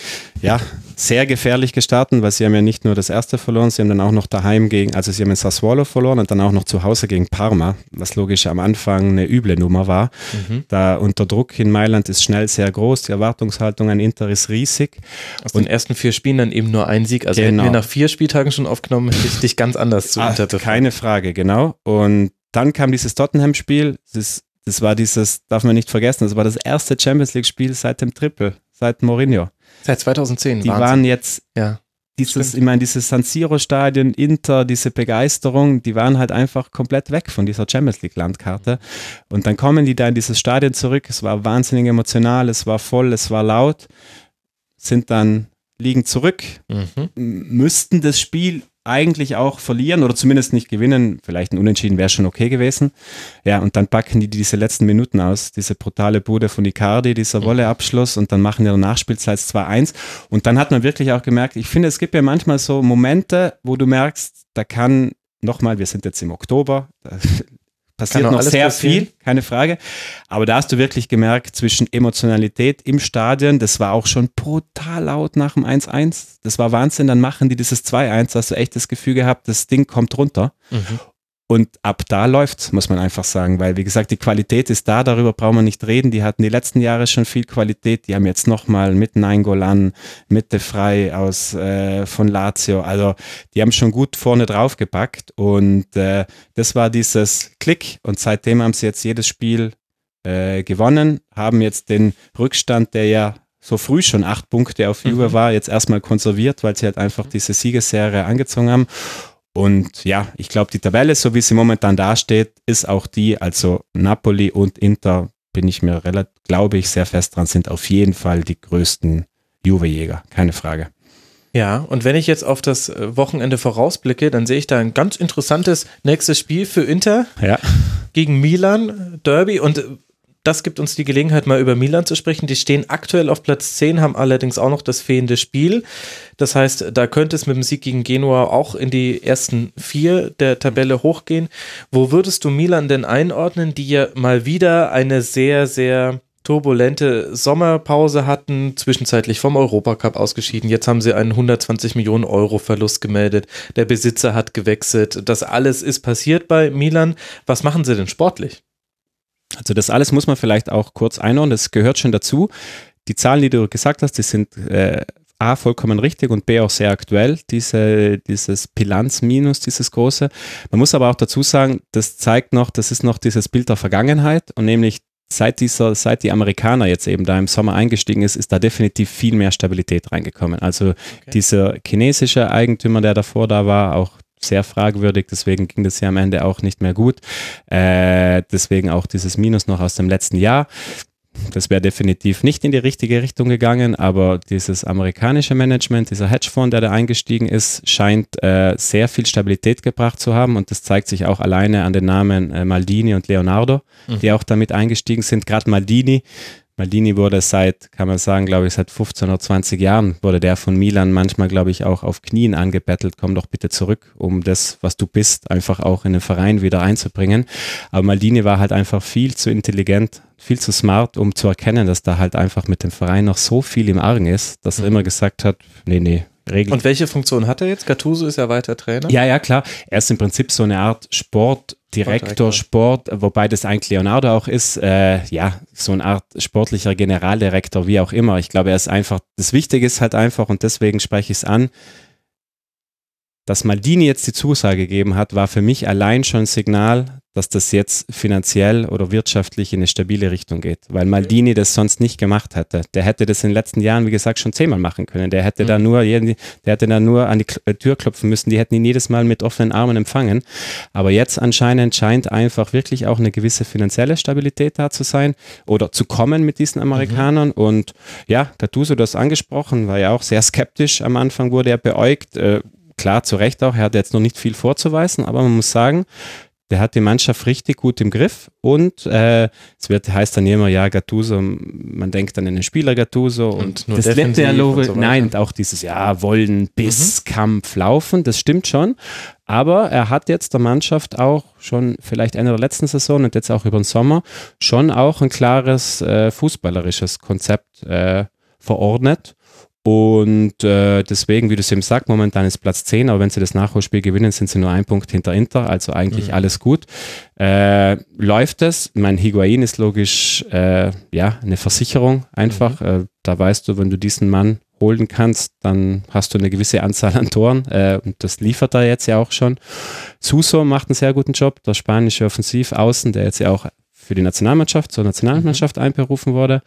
ja, sehr gefährlich gestartet, weil sie haben ja nicht nur das erste verloren, sie haben dann auch noch daheim gegen, also sie haben in Sassuolo verloren und dann auch noch zu Hause gegen Parma, was logisch am Anfang eine üble Nummer war. Mhm. Da unter Druck in Mailand ist schnell sehr groß, die Erwartungshaltung an Inter ist riesig. Aus und den ersten vier Spielen dann eben nur ein Sieg. Also genau. hätten wir nach vier Spieltagen schon aufgenommen, hätte ich dich ganz anders zu ah, Keine Frage, genau. Und dann kam dieses Tottenham-Spiel, das, das war dieses, darf man nicht vergessen, das war das erste Champions League-Spiel seit dem Triple, seit Mourinho. Seit 2010. Die Wahnsinn. waren jetzt, ja, dieses, ich meine, dieses San Siro-Stadion, Inter, diese Begeisterung, die waren halt einfach komplett weg von dieser Champions League-Landkarte. Und dann kommen die da in dieses Stadion zurück. Es war wahnsinnig emotional, es war voll, es war laut, sind dann liegen zurück, mhm. müssten das Spiel eigentlich auch verlieren oder zumindest nicht gewinnen. Vielleicht ein Unentschieden wäre schon okay gewesen. Ja, und dann packen die diese letzten Minuten aus. Diese brutale Bude von Icardi, dieser mhm. Wolleabschluss und dann machen die der Nachspielzeit 2-1. Und dann hat man wirklich auch gemerkt, ich finde, es gibt ja manchmal so Momente, wo du merkst, da kann nochmal, wir sind jetzt im Oktober, passiert noch sehr passieren. viel, keine Frage. Aber da hast du wirklich gemerkt, zwischen Emotionalität im Stadion, das war auch schon brutal laut nach dem 1-1. Das war Wahnsinn. Dann machen die dieses 2-1, hast du echt das Gefühl gehabt, das Ding kommt runter. Mhm. Und ab da läuft's, muss man einfach sagen, weil wie gesagt, die Qualität ist da, darüber brauchen wir nicht reden. Die hatten die letzten Jahre schon viel Qualität, die haben jetzt nochmal mit Nainggolan, Mitte frei aus äh, von Lazio, also die haben schon gut vorne drauf gepackt und äh, das war dieses Klick. Und seitdem haben sie jetzt jedes Spiel äh, gewonnen, haben jetzt den Rückstand, der ja so früh schon acht Punkte auf Juve mhm. war, jetzt erstmal konserviert, weil sie halt einfach diese Siegesserie angezogen haben und ja, ich glaube, die Tabelle, so wie sie momentan dasteht, ist auch die, also Napoli und Inter, bin ich mir relativ, glaube ich, sehr fest dran, sind auf jeden Fall die größten Juve-Jäger, keine Frage. Ja, und wenn ich jetzt auf das äh, Wochenende vorausblicke, dann sehe ich da ein ganz interessantes nächstes Spiel für Inter ja. gegen Milan, Derby. Und äh, das gibt uns die Gelegenheit, mal über Milan zu sprechen. Die stehen aktuell auf Platz 10, haben allerdings auch noch das fehlende Spiel. Das heißt, da könnte es mit dem Sieg gegen Genua auch in die ersten vier der Tabelle hochgehen. Wo würdest du Milan denn einordnen, die ja mal wieder eine sehr, sehr turbulente Sommerpause hatten, zwischenzeitlich vom Europacup ausgeschieden. Jetzt haben sie einen 120 Millionen Euro Verlust gemeldet. Der Besitzer hat gewechselt. Das alles ist passiert bei Milan. Was machen sie denn sportlich? Also das alles muss man vielleicht auch kurz einordnen, das gehört schon dazu. Die Zahlen, die du gesagt hast, die sind äh, A, vollkommen richtig und B, auch sehr aktuell, diese, dieses Bilanz-Minus, dieses große. Man muss aber auch dazu sagen, das zeigt noch, das ist noch dieses Bild der Vergangenheit und nämlich seit dieser, seit die Amerikaner jetzt eben da im Sommer eingestiegen ist, ist da definitiv viel mehr Stabilität reingekommen. Also okay. dieser chinesische Eigentümer, der davor da war, auch sehr fragwürdig, deswegen ging das ja am Ende auch nicht mehr gut. Äh, deswegen auch dieses Minus noch aus dem letzten Jahr. Das wäre definitiv nicht in die richtige Richtung gegangen, aber dieses amerikanische Management, dieser Hedgefonds, der da eingestiegen ist, scheint äh, sehr viel Stabilität gebracht zu haben und das zeigt sich auch alleine an den Namen äh, Maldini und Leonardo, mhm. die auch damit eingestiegen sind. Gerade Maldini Maldini wurde seit, kann man sagen, glaube ich, seit 15 oder 20 Jahren wurde der von Milan manchmal, glaube ich, auch auf Knien angebettelt, komm doch bitte zurück, um das, was du bist, einfach auch in den Verein wieder einzubringen. Aber Maldini war halt einfach viel zu intelligent, viel zu smart, um zu erkennen, dass da halt einfach mit dem Verein noch so viel im Argen ist, dass er mhm. immer gesagt hat, nee, nee, Regel. Und welche Funktion hat er jetzt? Gattuso ist ja weiter Trainer. Ja, ja, klar. Er ist im Prinzip so eine Art Sportdirektor, Sport, wobei das eigentlich Leonardo auch ist. Äh, ja, so eine Art sportlicher Generaldirektor, wie auch immer. Ich glaube, er ist einfach, das Wichtige ist halt einfach, und deswegen spreche ich es an, dass Maldini jetzt die Zusage gegeben hat, war für mich allein schon ein Signal, dass das jetzt finanziell oder wirtschaftlich in eine stabile Richtung geht, weil Maldini das sonst nicht gemacht hätte. Der hätte das in den letzten Jahren, wie gesagt, schon zehnmal machen können. Der hätte mhm. da nur, der hätte da nur an die äh, Tür klopfen müssen. Die hätten ihn jedes Mal mit offenen Armen empfangen. Aber jetzt anscheinend scheint einfach wirklich auch eine gewisse finanzielle Stabilität da zu sein oder zu kommen mit diesen Amerikanern. Mhm. Und ja, Gattuso, du hast angesprochen, war ja auch sehr skeptisch. Am Anfang wurde er beäugt. Äh, klar, zu Recht auch. Er hat jetzt noch nicht viel vorzuweisen, aber man muss sagen, der hat die Mannschaft richtig gut im Griff und äh, es wird, heißt dann immer, ja, Gattuso, man denkt dann an den Spieler Gattuso und, und das letzte Dialog, so nein, auch dieses, ja, Wollen, Biss, mhm. Kampf, Laufen, das stimmt schon, aber er hat jetzt der Mannschaft auch schon vielleicht Ende der letzten Saison und jetzt auch über den Sommer schon auch ein klares äh, fußballerisches Konzept äh, verordnet und äh, deswegen, wie du es eben sagst, momentan ist Platz 10, aber wenn sie das Nachholspiel gewinnen, sind sie nur ein Punkt hinter Inter, also eigentlich mhm. alles gut. Äh, läuft es? Mein Higuain ist logisch äh, ja eine Versicherung einfach. Mhm. Äh, da weißt du, wenn du diesen Mann holen kannst, dann hast du eine gewisse Anzahl an Toren äh, und das liefert er jetzt ja auch schon. Suso macht einen sehr guten Job, der spanische Offensivaußen, der jetzt ja auch für die Nationalmannschaft, zur Nationalmannschaft mhm. einberufen wurde.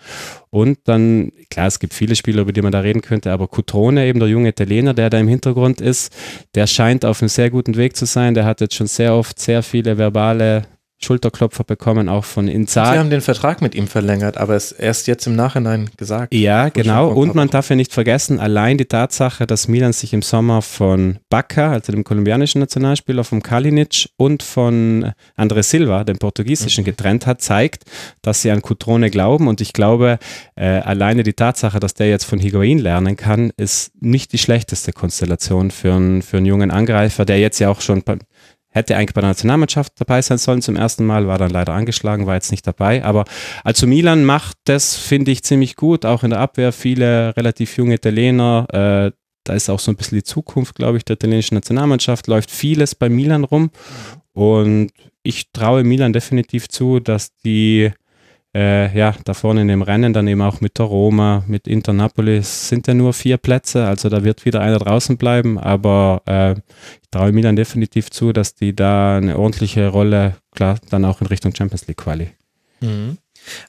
Und dann, klar, es gibt viele Spieler, über die man da reden könnte, aber Cutrone, eben der junge Italiener, der da im Hintergrund ist, der scheint auf einem sehr guten Weg zu sein. Der hat jetzt schon sehr oft sehr viele verbale Schulterklopfer bekommen, auch von Inzaghi. Sie haben den Vertrag mit ihm verlängert, aber es erst jetzt im Nachhinein gesagt. Ja, genau. Und man darf ja nicht vergessen, allein die Tatsache, dass Milan sich im Sommer von Bacca, also dem kolumbianischen Nationalspieler, von Kalinic und von André Silva, dem portugiesischen, mhm. getrennt hat, zeigt, dass sie an Cutrone glauben. Und ich glaube, äh, alleine die Tatsache, dass der jetzt von Higuain lernen kann, ist nicht die schlechteste Konstellation für einen, für einen jungen Angreifer, der jetzt ja auch schon hätte eigentlich bei der Nationalmannschaft dabei sein sollen zum ersten Mal, war dann leider angeschlagen, war jetzt nicht dabei. Aber also Milan macht das, finde ich, ziemlich gut. Auch in der Abwehr viele relativ junge Italiener. Äh, da ist auch so ein bisschen die Zukunft, glaube ich, der italienischen Nationalmannschaft. Läuft vieles bei Milan rum. Und ich traue Milan definitiv zu, dass die äh, ja, da vorne in dem Rennen dann eben auch mit der Roma, mit Internapolis sind ja nur vier Plätze, also da wird wieder einer draußen bleiben, aber äh, ich traue mir dann definitiv zu, dass die da eine ordentliche Rolle, klar, dann auch in Richtung Champions League Quali. Mhm.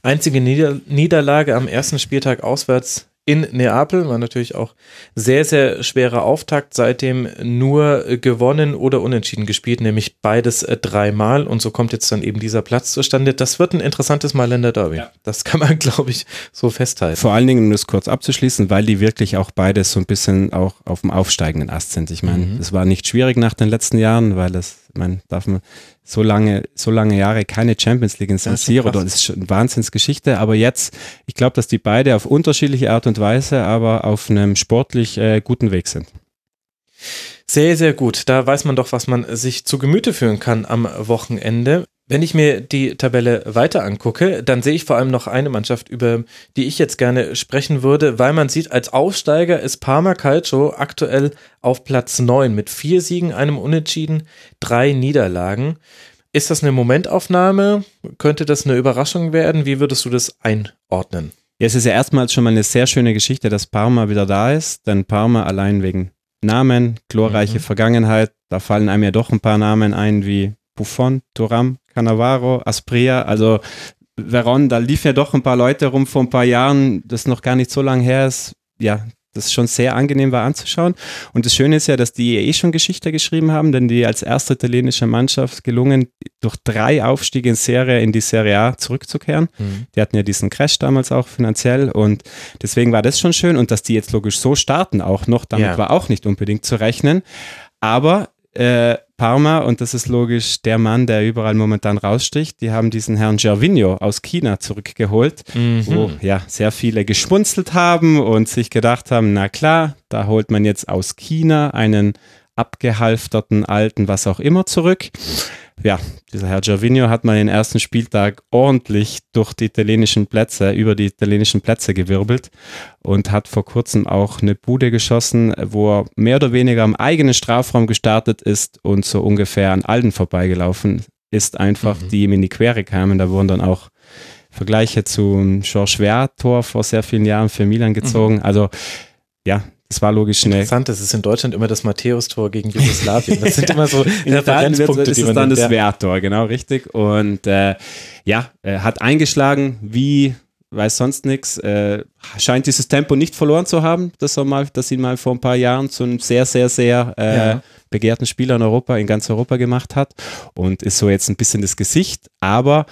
Einzige Nieder Niederlage am ersten Spieltag auswärts in Neapel. War natürlich auch sehr, sehr schwerer Auftakt. Seitdem nur gewonnen oder unentschieden gespielt, nämlich beides äh, dreimal. Und so kommt jetzt dann eben dieser Platz zustande. Das wird ein interessantes Mailänder Derby. Ja. Das kann man, glaube ich, so festhalten. Vor allen Dingen, um das kurz abzuschließen, weil die wirklich auch beides so ein bisschen auch auf dem aufsteigenden Ast sind. Ich meine, mhm. es war nicht schwierig nach den letzten Jahren, weil das, man darf man so lange, so lange Jahre keine Champions League in San Siro. Das ist schon eine Wahnsinnsgeschichte. Aber jetzt, ich glaube, dass die beide auf unterschiedliche Art und Weise, aber auf einem sportlich äh, guten Weg sind. Sehr, sehr gut. Da weiß man doch, was man sich zu Gemüte führen kann am Wochenende. Wenn ich mir die Tabelle weiter angucke, dann sehe ich vor allem noch eine Mannschaft, über die ich jetzt gerne sprechen würde, weil man sieht, als Aufsteiger ist Parma Calcio aktuell auf Platz 9 mit vier Siegen, einem Unentschieden, drei Niederlagen. Ist das eine Momentaufnahme? Könnte das eine Überraschung werden? Wie würdest du das einordnen? Ja, es ist ja erstmals schon mal eine sehr schöne Geschichte, dass Parma wieder da ist, denn Parma allein wegen Namen, glorreiche mhm. Vergangenheit, da fallen einem ja doch ein paar Namen ein wie Buffon, Turam, Cannavaro, Aspria, also Veron, da lief ja doch ein paar Leute rum vor ein paar Jahren, das noch gar nicht so lange her ist. Ja, das schon sehr angenehm war anzuschauen. Und das Schöne ist ja, dass die eh schon Geschichte geschrieben haben, denn die als erste italienische Mannschaft gelungen, durch drei Aufstiege in Serie in die Serie A zurückzukehren. Mhm. Die hatten ja diesen Crash damals auch finanziell und deswegen war das schon schön und dass die jetzt logisch so starten auch noch, damit ja. war auch nicht unbedingt zu rechnen. Aber äh, Parma, und das ist logisch der Mann, der überall momentan raussticht, die haben diesen Herrn Gervinho aus China zurückgeholt, mhm. wo ja sehr viele geschmunzelt haben und sich gedacht haben, na klar, da holt man jetzt aus China einen abgehalfterten alten was auch immer zurück ja, dieser Herr Gervinho hat mal den ersten Spieltag ordentlich durch die italienischen Plätze, über die italienischen Plätze gewirbelt und hat vor kurzem auch eine Bude geschossen, wo er mehr oder weniger am eigenen Strafraum gestartet ist und so ungefähr an allen vorbeigelaufen ist, einfach, mhm. die ihm in die Quere kamen. Da wurden dann auch Vergleiche zum Georges Wehr-Tor vor sehr vielen Jahren für Milan gezogen. Mhm. Also ja, das war logisch schnell. Interessant, das ist in Deutschland immer das Matthäus-Tor gegen Jugoslawien. Das sind immer so Referenzpunkte, das ist dann das Werttor, genau, richtig. Und äh, ja, er hat eingeschlagen, wie weiß sonst nichts, äh, scheint dieses Tempo nicht verloren zu haben, dass er mal, dass ihn mal vor ein paar Jahren zu einem sehr, sehr, sehr äh, ja. begehrten Spieler in Europa, in ganz Europa gemacht hat und ist so jetzt ein bisschen das Gesicht, aber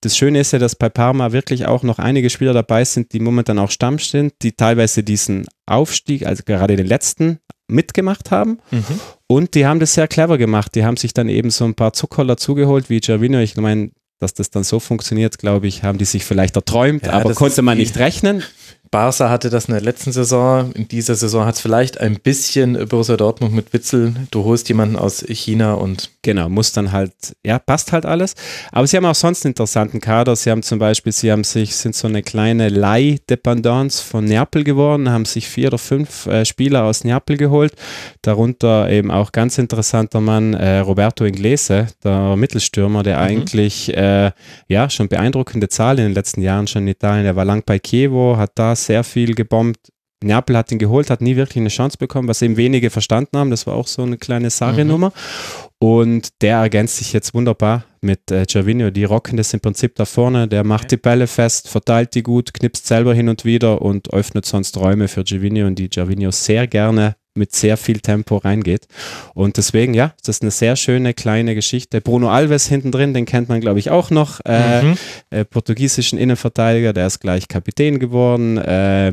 das Schöne ist ja, dass bei Parma wirklich auch noch einige Spieler dabei sind, die momentan auch Stamm sind, die teilweise diesen Aufstieg, also gerade den letzten, mitgemacht haben. Mhm. Und die haben das sehr clever gemacht. Die haben sich dann eben so ein paar Zuckerler zugeholt, wie Gervino. Ich meine, dass das dann so funktioniert, glaube ich, haben die sich vielleicht erträumt, ja, aber konnte man nicht rechnen. Barca hatte das in der letzten Saison. In dieser Saison hat es vielleicht ein bisschen Borussia Dortmund mit Witzel. Du holst jemanden aus China und. Genau, muss dann halt, ja, passt halt alles. Aber sie haben auch sonst einen interessanten Kader. Sie haben zum Beispiel, sie haben sich, sind so eine kleine Leih-Dependance von Neapel geworden, haben sich vier oder fünf äh, Spieler aus Neapel geholt. Darunter eben auch ganz interessanter Mann, äh, Roberto Inglese, der Mittelstürmer, der mhm. eigentlich, äh, ja, schon beeindruckende Zahlen in den letzten Jahren schon in Italien. Er war lang bei Chievo, hat da sehr viel gebombt. Neapel hat ihn geholt, hat nie wirklich eine Chance bekommen, was eben wenige verstanden haben. Das war auch so eine kleine Sarri-Nummer. Mhm. Und der ergänzt sich jetzt wunderbar mit äh, Gervinho. Die rocken das im Prinzip da vorne. Der macht okay. die Bälle fest, verteilt die gut, knipst selber hin und wieder und öffnet sonst Räume für Gervinho und die Gervinho sehr gerne mit sehr viel Tempo reingeht. Und deswegen, ja, das ist eine sehr schöne kleine Geschichte. Bruno Alves hinten drin, den kennt man, glaube ich, auch noch. Äh, mhm. äh, portugiesischen Innenverteidiger, der ist gleich Kapitän geworden. Äh,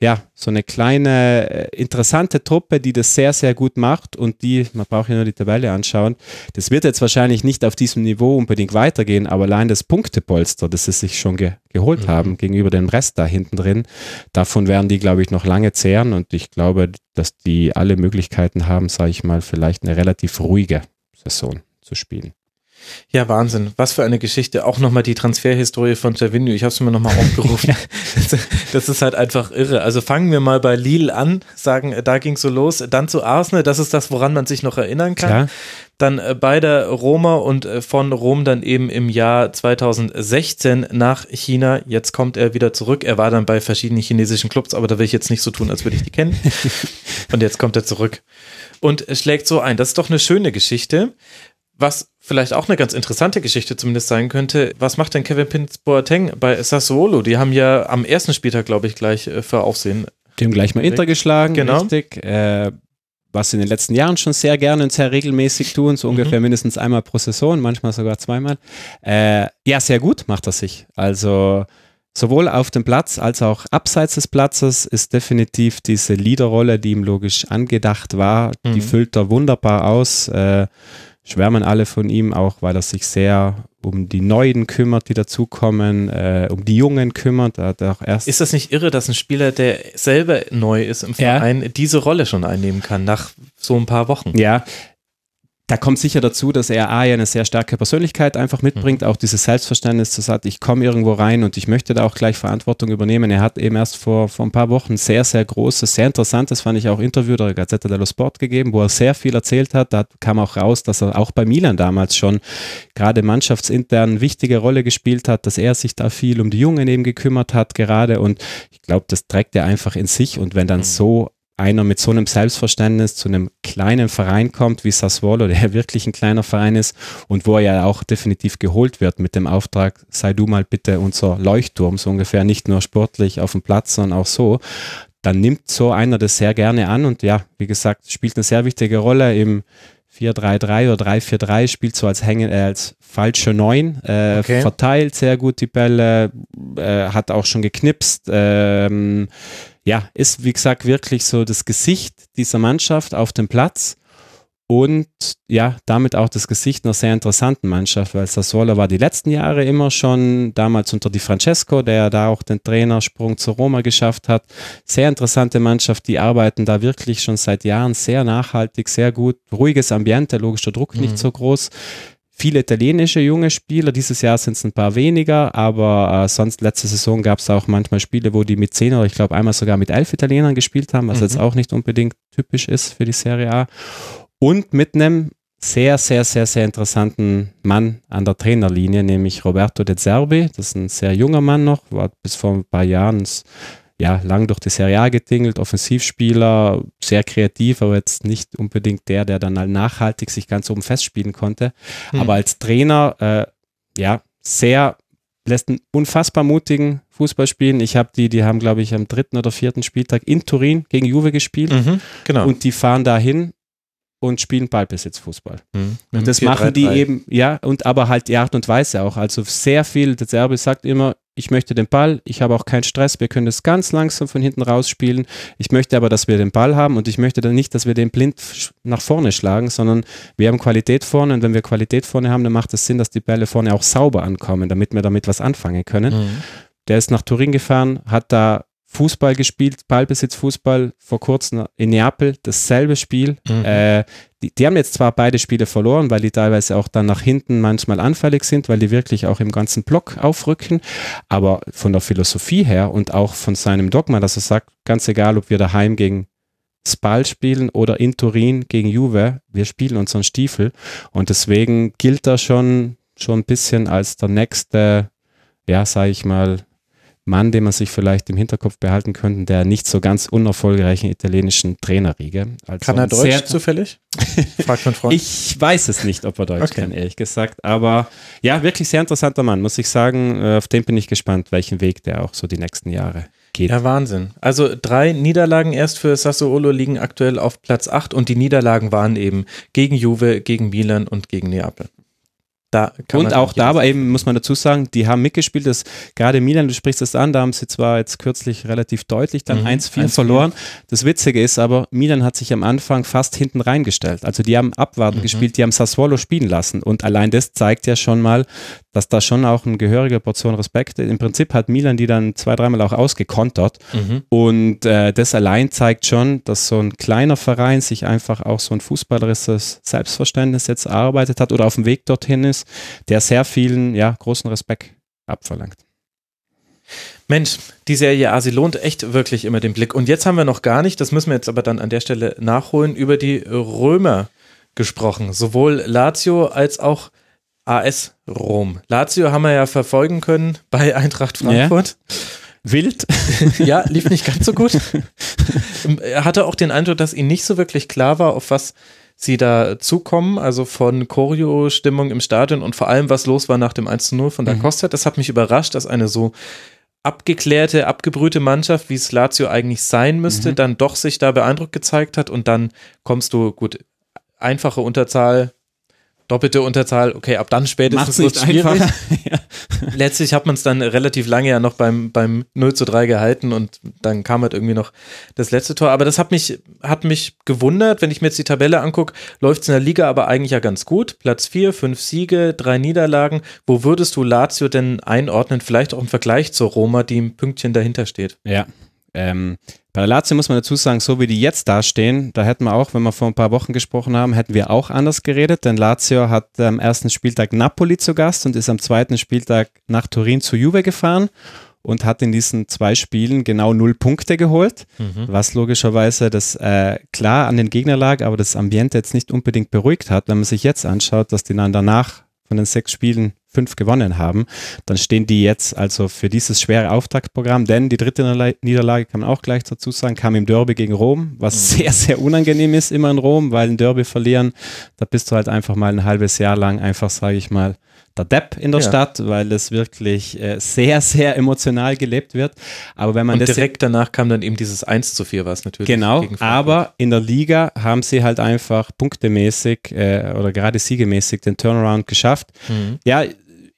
ja, so eine kleine, äh, interessante Truppe, die das sehr, sehr gut macht und die, man braucht ja nur die Tabelle anschauen, das wird jetzt wahrscheinlich nicht auf diesem Niveau unbedingt weitergehen, aber allein das Punktepolster, das sie sich schon ge geholt mhm. haben gegenüber dem Rest da hinten drin, davon werden die, glaube ich, noch lange zehren und ich glaube, dass die alle Möglichkeiten haben, sage ich mal, vielleicht eine relativ ruhige Saison zu spielen. Ja, Wahnsinn. Was für eine Geschichte. Auch nochmal die Transferhistorie von Gervinho. Ich habe es mir nochmal aufgerufen. das ist halt einfach irre. Also fangen wir mal bei Lille an, sagen, da ging so los. Dann zu Arsenal, das ist das, woran man sich noch erinnern kann. Klar. Dann äh, bei der Roma und äh, von Rom dann eben im Jahr 2016 nach China. Jetzt kommt er wieder zurück. Er war dann bei verschiedenen chinesischen Clubs, aber da will ich jetzt nicht so tun, als würde ich die kennen. und jetzt kommt er zurück und schlägt so ein. Das ist doch eine schöne Geschichte. Was vielleicht auch eine ganz interessante Geschichte zumindest sein könnte, was macht denn Kevin Prince Boateng bei Sassuolo? Die haben ja am ersten Spieltag, glaube ich, gleich äh, für Aufsehen. Die haben gleich mal Inter geschlagen, genau. richtig. Äh, was sie in den letzten Jahren schon sehr gerne und sehr regelmäßig tun, so ungefähr mhm. mindestens einmal pro Saison, manchmal sogar zweimal. Äh, ja, sehr gut macht er sich. Also sowohl auf dem Platz als auch abseits des Platzes ist definitiv diese Leaderrolle, die ihm logisch angedacht war, mhm. die füllt er wunderbar aus. Äh, schwärmen alle von ihm, auch weil er sich sehr um die Neuen kümmert, die dazukommen, äh, um die Jungen kümmert. Da auch erst ist das nicht irre, dass ein Spieler, der selber neu ist im Verein, ja. diese Rolle schon einnehmen kann nach so ein paar Wochen? Ja, da kommt sicher dazu, dass er A ja eine sehr starke Persönlichkeit einfach mitbringt, mhm. auch dieses Selbstverständnis zu sagen, ich komme irgendwo rein und ich möchte da auch gleich Verantwortung übernehmen. Er hat eben erst vor, vor ein paar Wochen sehr, sehr großes, sehr interessantes, fand ich auch Interview der Gazzetta dello Sport gegeben, wo er sehr viel erzählt hat. Da kam auch raus, dass er auch bei Milan damals schon gerade mannschaftsintern eine wichtige Rolle gespielt hat, dass er sich da viel um die Jungen eben gekümmert hat gerade und ich glaube, das trägt er einfach in sich und wenn dann mhm. so einer mit so einem Selbstverständnis zu einem kleinen Verein kommt wie Sassuolo, der wirklich ein kleiner Verein ist und wo er ja auch definitiv geholt wird mit dem Auftrag, sei du mal bitte unser Leuchtturm, so ungefähr nicht nur sportlich auf dem Platz, sondern auch so, dann nimmt so einer das sehr gerne an und ja, wie gesagt, spielt eine sehr wichtige Rolle im 4-3-3 oder 3-4-3, spielt so als, Hänge, äh, als falsche Neun, äh, okay. verteilt sehr gut die Bälle, äh, hat auch schon geknipst, ähm, ja, ist wie gesagt wirklich so das Gesicht dieser Mannschaft auf dem Platz und ja, damit auch das Gesicht einer sehr interessanten Mannschaft, weil Sassuolo war die letzten Jahre immer schon, damals unter Di Francesco, der da auch den Trainersprung zu Roma geschafft hat. Sehr interessante Mannschaft, die arbeiten da wirklich schon seit Jahren sehr nachhaltig, sehr gut. Ruhiges Ambiente, logischer Druck nicht mhm. so groß viele italienische junge Spieler. Dieses Jahr sind es ein paar weniger, aber äh, sonst letzte Saison gab es auch manchmal Spiele, wo die mit zehn oder ich glaube einmal sogar mit elf Italienern gespielt haben, was mhm. jetzt auch nicht unbedingt typisch ist für die Serie A. Und mit einem sehr, sehr, sehr, sehr interessanten Mann an der Trainerlinie, nämlich Roberto De Zerbi. Das ist ein sehr junger Mann noch, war bis vor ein paar Jahren ja, lang durch die Serie A getingelt, Offensivspieler, sehr kreativ, aber jetzt nicht unbedingt der, der dann halt nachhaltig sich ganz oben festspielen konnte. Mhm. Aber als Trainer, äh, ja, sehr, lässt einen unfassbar mutigen Fußball spielen. Ich habe die, die haben, glaube ich, am dritten oder vierten Spieltag in Turin gegen Juve gespielt. Mhm, genau. Und die fahren dahin und spielen Ballbesitzfußball. Mhm. Und das 4, machen 3, die 3. eben, ja, und aber halt die Art und Weise auch. Also sehr viel, der Serbe sagt immer, ich möchte den Ball, ich habe auch keinen Stress, wir können das ganz langsam von hinten raus spielen. Ich möchte aber, dass wir den Ball haben und ich möchte dann nicht, dass wir den blind nach vorne schlagen, sondern wir haben Qualität vorne und wenn wir Qualität vorne haben, dann macht es Sinn, dass die Bälle vorne auch sauber ankommen, damit wir damit was anfangen können. Mhm. Der ist nach Turin gefahren, hat da Fußball gespielt, Ballbesitzfußball vor kurzem in Neapel, dasselbe Spiel. Mhm. Äh, die, die, haben jetzt zwar beide Spiele verloren, weil die teilweise auch dann nach hinten manchmal anfällig sind, weil die wirklich auch im ganzen Block aufrücken, aber von der Philosophie her und auch von seinem Dogma, dass er sagt, ganz egal, ob wir daheim gegen Spal spielen oder in Turin gegen Juve, wir spielen unseren Stiefel und deswegen gilt er schon, schon ein bisschen als der nächste, ja, sage ich mal, Mann, den man sich vielleicht im Hinterkopf behalten könnte, der nicht so ganz unerfolgreichen italienischen Trainerriege. Also kann er Deutsch zufällig? Fragt mein Freund. ich weiß es nicht, ob er Deutsch okay. kann, ehrlich gesagt. Aber ja, wirklich sehr interessanter Mann, muss ich sagen. Äh, auf den bin ich gespannt, welchen Weg der auch so die nächsten Jahre geht. Ja, Wahnsinn. Also drei Niederlagen erst für Sassuolo liegen aktuell auf Platz 8 und die Niederlagen waren eben gegen Juve, gegen Milan und gegen Neapel. Da und auch da, aber eben muss man dazu sagen, die haben mitgespielt, dass gerade Milan, du sprichst das an, da haben sie zwar jetzt kürzlich relativ deutlich dann mhm, 1-4 verloren. Das Witzige ist aber, Milan hat sich am Anfang fast hinten reingestellt. Also die haben abwarten mhm. gespielt, die haben Sassuolo spielen lassen und allein das zeigt ja schon mal, dass da schon auch eine gehörige Portion Respekt ist. Im Prinzip hat Milan die dann zwei, dreimal auch ausgekontert mhm. und äh, das allein zeigt schon, dass so ein kleiner Verein sich einfach auch so ein fußballerisches Selbstverständnis jetzt erarbeitet hat oder auf dem Weg dorthin ist, der sehr vielen, ja, großen Respekt abverlangt. Mensch, die Serie A, sie lohnt echt wirklich immer den Blick. Und jetzt haben wir noch gar nicht, das müssen wir jetzt aber dann an der Stelle nachholen, über die Römer gesprochen. Sowohl Lazio als auch AS Rom. Lazio haben wir ja verfolgen können bei Eintracht Frankfurt. Ja. Wild. ja, lief nicht ganz so gut. er hatte auch den Eindruck, dass ihm nicht so wirklich klar war, auf was sie da zukommen, also von Choreo-Stimmung im Stadion und vor allem, was los war nach dem 1 zu 0 von der mhm. Costa. Das hat mich überrascht, dass eine so abgeklärte, abgebrühte Mannschaft, wie es Lazio eigentlich sein müsste, mhm. dann doch sich da beeindruckt gezeigt hat und dann kommst du, gut, einfache Unterzahl, doppelte Unterzahl, okay, ab dann spätestens wird es schwierig. ja. Letztlich hat man es dann relativ lange ja noch beim, beim 0 zu 3 gehalten und dann kam halt irgendwie noch das letzte Tor. Aber das hat mich, hat mich gewundert, wenn ich mir jetzt die Tabelle angucke, läuft es in der Liga aber eigentlich ja ganz gut. Platz 4, 5 Siege, 3 Niederlagen. Wo würdest du Lazio denn einordnen? Vielleicht auch im Vergleich zur Roma, die im Pünktchen dahinter steht. Ja, ähm, Bei der Lazio muss man dazu sagen, so wie die jetzt dastehen, da hätten wir auch, wenn wir vor ein paar Wochen gesprochen haben, hätten wir auch anders geredet, denn Lazio hat am ersten Spieltag Napoli zu Gast und ist am zweiten Spieltag nach Turin zu Juve gefahren und hat in diesen zwei Spielen genau null Punkte geholt, mhm. was logischerweise das äh, klar an den Gegner lag, aber das Ambiente jetzt nicht unbedingt beruhigt hat. Wenn man sich jetzt anschaut, dass die dann danach von den sechs Spielen fünf gewonnen haben, dann stehen die jetzt also für dieses schwere Auftaktprogramm, denn die dritte Niederlage kann man auch gleich dazu sagen, kam im Derby gegen Rom, was mhm. sehr, sehr unangenehm ist immer in Rom, weil ein Derby verlieren, da bist du halt einfach mal ein halbes Jahr lang einfach, sage ich mal, der Depp in der ja. Stadt, weil es wirklich äh, sehr, sehr emotional gelebt wird. Aber wenn man Und direkt danach kam dann eben dieses 1 zu 4, was natürlich. Genau, aber in der Liga haben sie halt einfach punktemäßig äh, oder gerade siegemäßig den Turnaround geschafft. Mhm. Ja,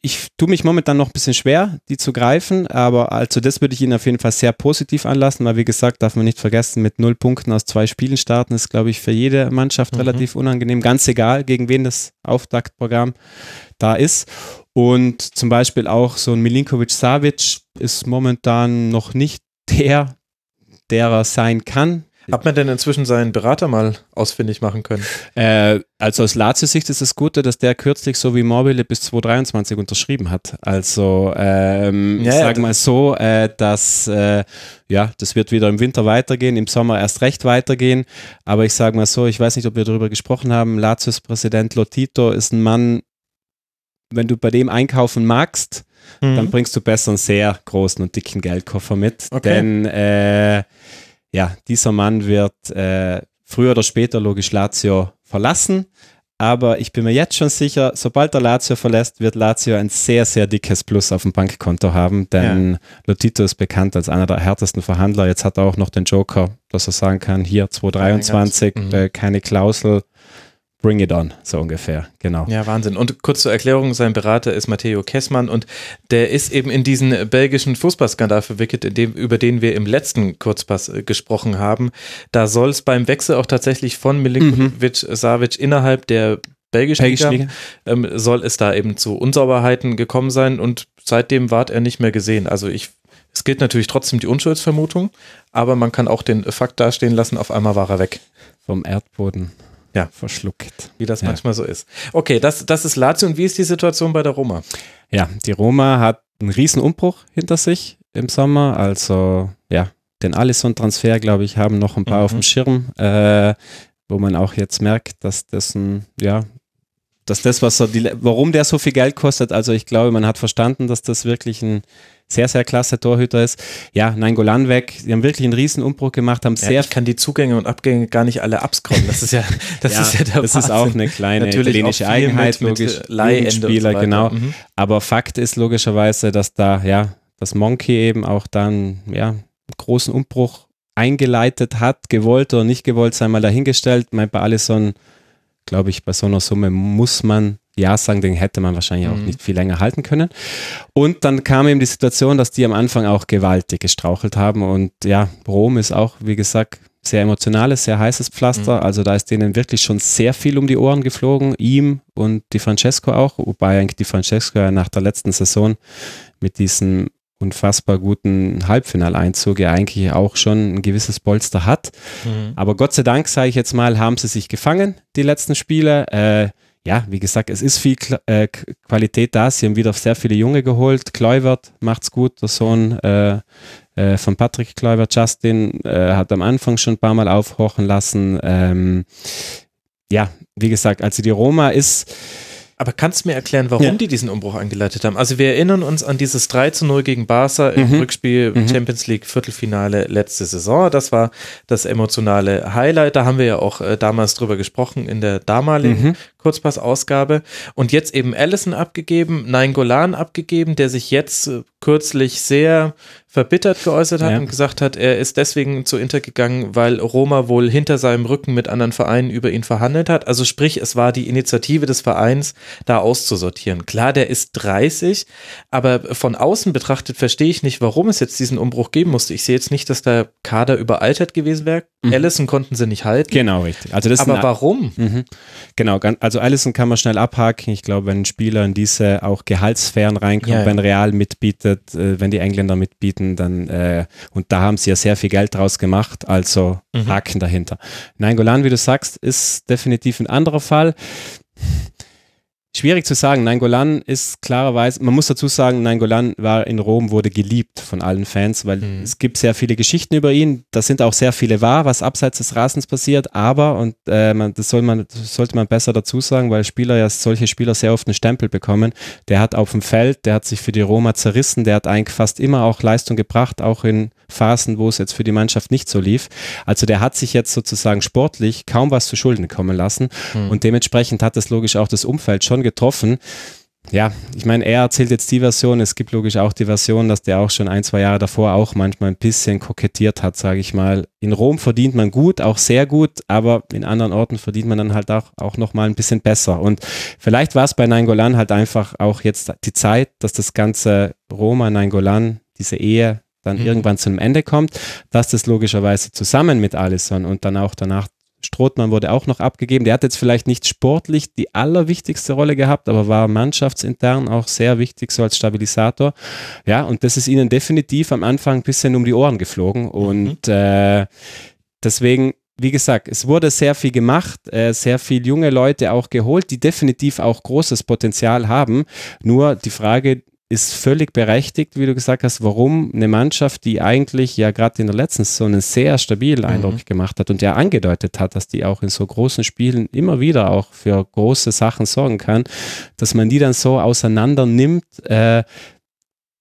ich tue mich momentan noch ein bisschen schwer, die zu greifen, aber also das würde ich Ihnen auf jeden Fall sehr positiv anlassen, weil wie gesagt, darf man nicht vergessen, mit null Punkten aus zwei Spielen starten ist, glaube ich, für jede Mannschaft mhm. relativ unangenehm, ganz egal, gegen wen das Auftaktprogramm da ist. Und zum Beispiel auch so ein Milinkovic Savic ist momentan noch nicht der, der er sein kann. Hat man denn inzwischen seinen Berater mal ausfindig machen können? Äh, also aus Lazio-Sicht ist das Gute, dass der kürzlich so wie Mobile bis 2023 unterschrieben hat. Also ähm, ja, ich sage ja, mal so, äh, dass äh, ja, das wird wieder im Winter weitergehen, im Sommer erst recht weitergehen. Aber ich sage mal so, ich weiß nicht, ob wir darüber gesprochen haben. Lazios Präsident Lotito ist ein Mann, wenn du bei dem einkaufen magst, mhm. dann bringst du besser einen sehr großen und dicken Geldkoffer mit. Okay. Denn äh, ja, dieser Mann wird äh, früher oder später logisch Lazio verlassen. Aber ich bin mir jetzt schon sicher, sobald der Lazio verlässt, wird Lazio ein sehr, sehr dickes Plus auf dem Bankkonto haben, denn ja. Lotito ist bekannt als einer der härtesten Verhandler. Jetzt hat er auch noch den Joker, dass er sagen kann, hier 2023, mhm. äh, keine Klausel, Bring it on, so ungefähr, genau. Ja, Wahnsinn. Und kurz zur Erklärung, sein Berater ist Matteo Kessmann und der ist eben in diesen belgischen Fußballskandal verwickelt, dem, über den wir im letzten Kurzpass äh, gesprochen haben. Da soll es beim Wechsel auch tatsächlich von Milinkovic mhm. Savic innerhalb der belgischen Liga, Liga. Ähm, soll es da eben zu Unsauberheiten gekommen sein und seitdem ward er nicht mehr gesehen. Also ich es gilt natürlich trotzdem die Unschuldsvermutung, aber man kann auch den Fakt dastehen lassen, auf einmal war er weg. Vom Erdboden ja. verschluckt. Wie das ja. manchmal so ist. Okay, das, das ist Lazio und wie ist die Situation bei der Roma? Ja, die Roma hat einen riesen Umbruch hinter sich im Sommer. Also ja, den Alisson-Transfer, glaube ich, haben noch ein paar mhm. auf dem Schirm, äh, wo man auch jetzt merkt, dass das ein, ja, dass das, was er, die, warum der so viel Geld kostet, also ich glaube, man hat verstanden, dass das wirklich ein sehr, sehr klasse Torhüter ist. Ja, Nein Golan weg. Die haben wirklich einen riesen Umbruch gemacht, haben sehr. Ja, ich kann die Zugänge und Abgänge gar nicht alle abscrollen. Das ist ja, das ja, ist ja der Das Wahnsinn. ist auch eine kleine Natürlich italienische Eigenheit, mit, logisch. Mit Spieler, so genau. Mhm. Aber Fakt ist logischerweise, dass da, ja, das Monkey eben auch dann, ja, einen großen Umbruch eingeleitet hat, gewollt oder nicht gewollt, sei mal dahingestellt. Mein, bei Allison, glaube ich, bei so einer Summe muss man ja sagen, den hätte man wahrscheinlich auch mhm. nicht viel länger halten können. Und dann kam eben die Situation, dass die am Anfang auch gewaltig gestrauchelt haben. Und ja, Rom ist auch, wie gesagt, sehr emotionales, sehr heißes Pflaster. Mhm. Also da ist denen wirklich schon sehr viel um die Ohren geflogen, ihm und die Francesco auch, wobei eigentlich die Francesco ja nach der letzten Saison mit diesem unfassbar guten Halbfinaleinzug ja eigentlich auch schon ein gewisses Polster hat. Mhm. Aber Gott sei Dank, sage ich jetzt mal, haben sie sich gefangen, die letzten Spiele. Äh, ja, wie gesagt, es ist viel äh, Qualität da. Sie haben wieder sehr viele Junge geholt. Kluivert macht's gut, der Sohn äh, äh, von Patrick Kluivert, Justin, äh, hat am Anfang schon ein paar Mal aufhorchen lassen. Ähm, ja, wie gesagt, also die Roma ist aber kannst du mir erklären, warum ja. die diesen Umbruch eingeleitet haben? Also wir erinnern uns an dieses 3 zu 0 gegen Barca im mhm. Rückspiel mhm. Champions League Viertelfinale letzte Saison. Das war das emotionale Highlight. Da haben wir ja auch äh, damals drüber gesprochen in der damaligen mhm. Kurzpassausgabe. Und jetzt eben Allison abgegeben, Nein Golan abgegeben, der sich jetzt äh, kürzlich sehr verbittert geäußert hat ja. und gesagt hat, er ist deswegen zu Inter gegangen, weil Roma wohl hinter seinem Rücken mit anderen Vereinen über ihn verhandelt hat. Also sprich, es war die Initiative des Vereins, da auszusortieren. Klar, der ist 30, aber von außen betrachtet verstehe ich nicht, warum es jetzt diesen Umbruch geben musste. Ich sehe jetzt nicht, dass der Kader überaltert gewesen wäre. Mhm. Allison konnten sie nicht halten. Genau, richtig. Also das aber warum? Mhm. Genau, also Allison kann man schnell abhaken. Ich glaube, wenn ein Spieler in diese auch Gehaltsphären reinkommt, ja, ja. wenn Real mitbietet, äh, wenn die Engländer mitbieten, dann, äh, und da haben sie ja sehr viel Geld draus gemacht, also mhm. Haken dahinter. Nein, Golan, wie du sagst, ist definitiv ein anderer Fall. Schwierig zu sagen. Nainggolan ist klarerweise, man muss dazu sagen, Nainggolan war in Rom, wurde geliebt von allen Fans, weil mhm. es gibt sehr viele Geschichten über ihn. Da sind auch sehr viele wahr, was abseits des Rasens passiert. Aber, und äh, man, das, soll man, das sollte man besser dazu sagen, weil Spieler ja, solche Spieler sehr oft einen Stempel bekommen. Der hat auf dem Feld, der hat sich für die Roma zerrissen, der hat eigentlich fast immer auch Leistung gebracht, auch in Phasen, wo es jetzt für die Mannschaft nicht so lief. Also der hat sich jetzt sozusagen sportlich kaum was zu Schulden kommen lassen. Mhm. Und dementsprechend hat das logisch auch das Umfeld schon getroffen. Ja, ich meine, er erzählt jetzt die Version, es gibt logisch auch die Version, dass der auch schon ein, zwei Jahre davor auch manchmal ein bisschen kokettiert hat, sage ich mal. In Rom verdient man gut, auch sehr gut, aber in anderen Orten verdient man dann halt auch, auch nochmal ein bisschen besser. Und vielleicht war es bei Nainggolan halt einfach auch jetzt die Zeit, dass das ganze Roma-Nainggolan, diese Ehe dann mhm. irgendwann zu einem Ende kommt, dass das logischerweise zusammen mit Allison und dann auch danach Strothmann wurde auch noch abgegeben. Der hat jetzt vielleicht nicht sportlich die allerwichtigste Rolle gehabt, aber war mannschaftsintern auch sehr wichtig, so als Stabilisator. Ja, und das ist ihnen definitiv am Anfang ein bisschen um die Ohren geflogen. Und mhm. äh, deswegen wie gesagt, es wurde sehr viel gemacht, äh, sehr viel junge Leute auch geholt, die definitiv auch großes Potenzial haben. Nur die Frage, ist völlig berechtigt, wie du gesagt hast, warum eine Mannschaft, die eigentlich ja gerade in der letzten Saison einen sehr stabilen mhm. Eindruck mhm. gemacht hat und ja angedeutet hat, dass die auch in so großen Spielen immer wieder auch für große Sachen sorgen kann, dass man die dann so auseinander nimmt, äh,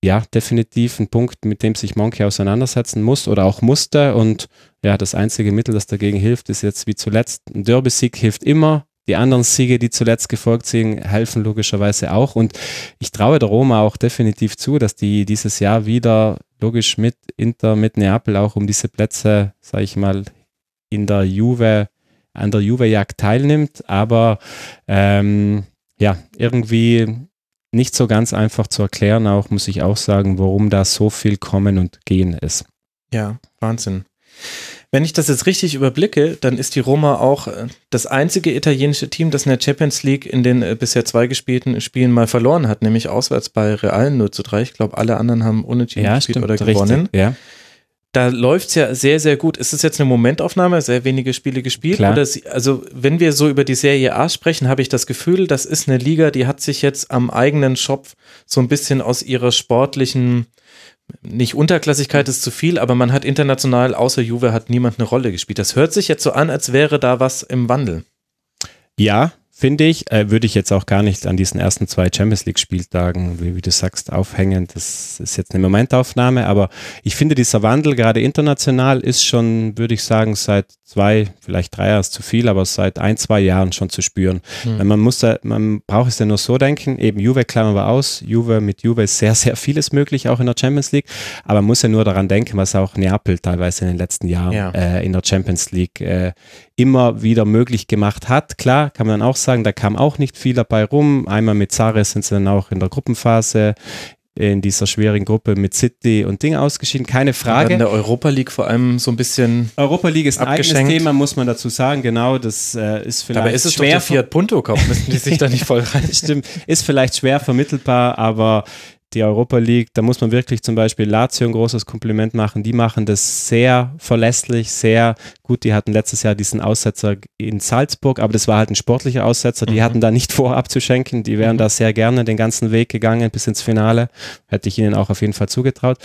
ja, definitiv ein Punkt, mit dem sich Monkey auseinandersetzen muss oder auch musste. Und ja, das einzige Mittel, das dagegen hilft, ist jetzt wie zuletzt ein Derby-Sieg hilft immer. Die anderen Siege, die zuletzt gefolgt sind, helfen logischerweise auch. Und ich traue der Roma auch definitiv zu, dass die dieses Jahr wieder logisch mit Inter, mit Neapel auch um diese Plätze, sage ich mal, in der Juve, an der Juve-Jagd teilnimmt. Aber ähm, ja, irgendwie nicht so ganz einfach zu erklären, auch muss ich auch sagen, warum da so viel Kommen und Gehen ist. Ja, Wahnsinn. Wenn ich das jetzt richtig überblicke, dann ist die Roma auch äh, das einzige italienische Team, das in der Champions League in den äh, bisher zwei gespielten Spielen mal verloren hat, nämlich auswärts bei Real 0 zu 3. Ich glaube, alle anderen haben unentschieden ja, gespielt stimmt, oder gewonnen. Richtig, ja. Da läuft es ja sehr, sehr gut. Ist es jetzt eine Momentaufnahme, sehr wenige Spiele gespielt? Klar. Oder sie, also, wenn wir so über die Serie A sprechen, habe ich das Gefühl, das ist eine Liga, die hat sich jetzt am eigenen Schopf so ein bisschen aus ihrer sportlichen nicht Unterklassigkeit ist zu viel, aber man hat international, außer Juve, hat niemand eine Rolle gespielt. Das hört sich jetzt so an, als wäre da was im Wandel. Ja, finde ich. Äh, würde ich jetzt auch gar nicht an diesen ersten zwei Champions League-Spieltagen, wie, wie, du sagst, aufhängen. Das ist jetzt eine Momentaufnahme, aber ich finde, dieser Wandel gerade international ist schon, würde ich sagen, seit zwei, vielleicht drei Jahren ist zu viel, aber seit ein, zwei Jahren schon zu spüren. Mhm. Man muss da, man braucht es ja nur so denken, eben Juve klammern wir aus. Juve, mit Juve ist sehr, sehr vieles möglich, auch in der Champions League, aber man muss ja nur daran denken, was auch Neapel teilweise in den letzten Jahren ja. äh, in der Champions League äh, immer wieder möglich gemacht hat. Klar, kann man auch sagen, da kam auch nicht viel dabei rum. Einmal mit Zares sind sie dann auch in der Gruppenphase in dieser schwierigen Gruppe mit City und Ding ausgeschieden, keine Frage. in der Europa League vor allem so ein bisschen. Europa League ist ein eigenes Thema, muss man dazu sagen, genau. Das äh, ist vielleicht. Aber ist es schwer. Doch der Fiat Punto Cup, müssten die sich da nicht voll rein. Stimmt, ist vielleicht schwer vermittelbar, aber die Europa League, da muss man wirklich zum Beispiel Lazio ein großes Kompliment machen. Die machen das sehr verlässlich, sehr gut. Die hatten letztes Jahr diesen Aussetzer in Salzburg, aber das war halt ein sportlicher Aussetzer. Die mhm. hatten da nicht vor abzuschenken. Die wären mhm. da sehr gerne den ganzen Weg gegangen bis ins Finale. Hätte ich ihnen auch auf jeden Fall zugetraut.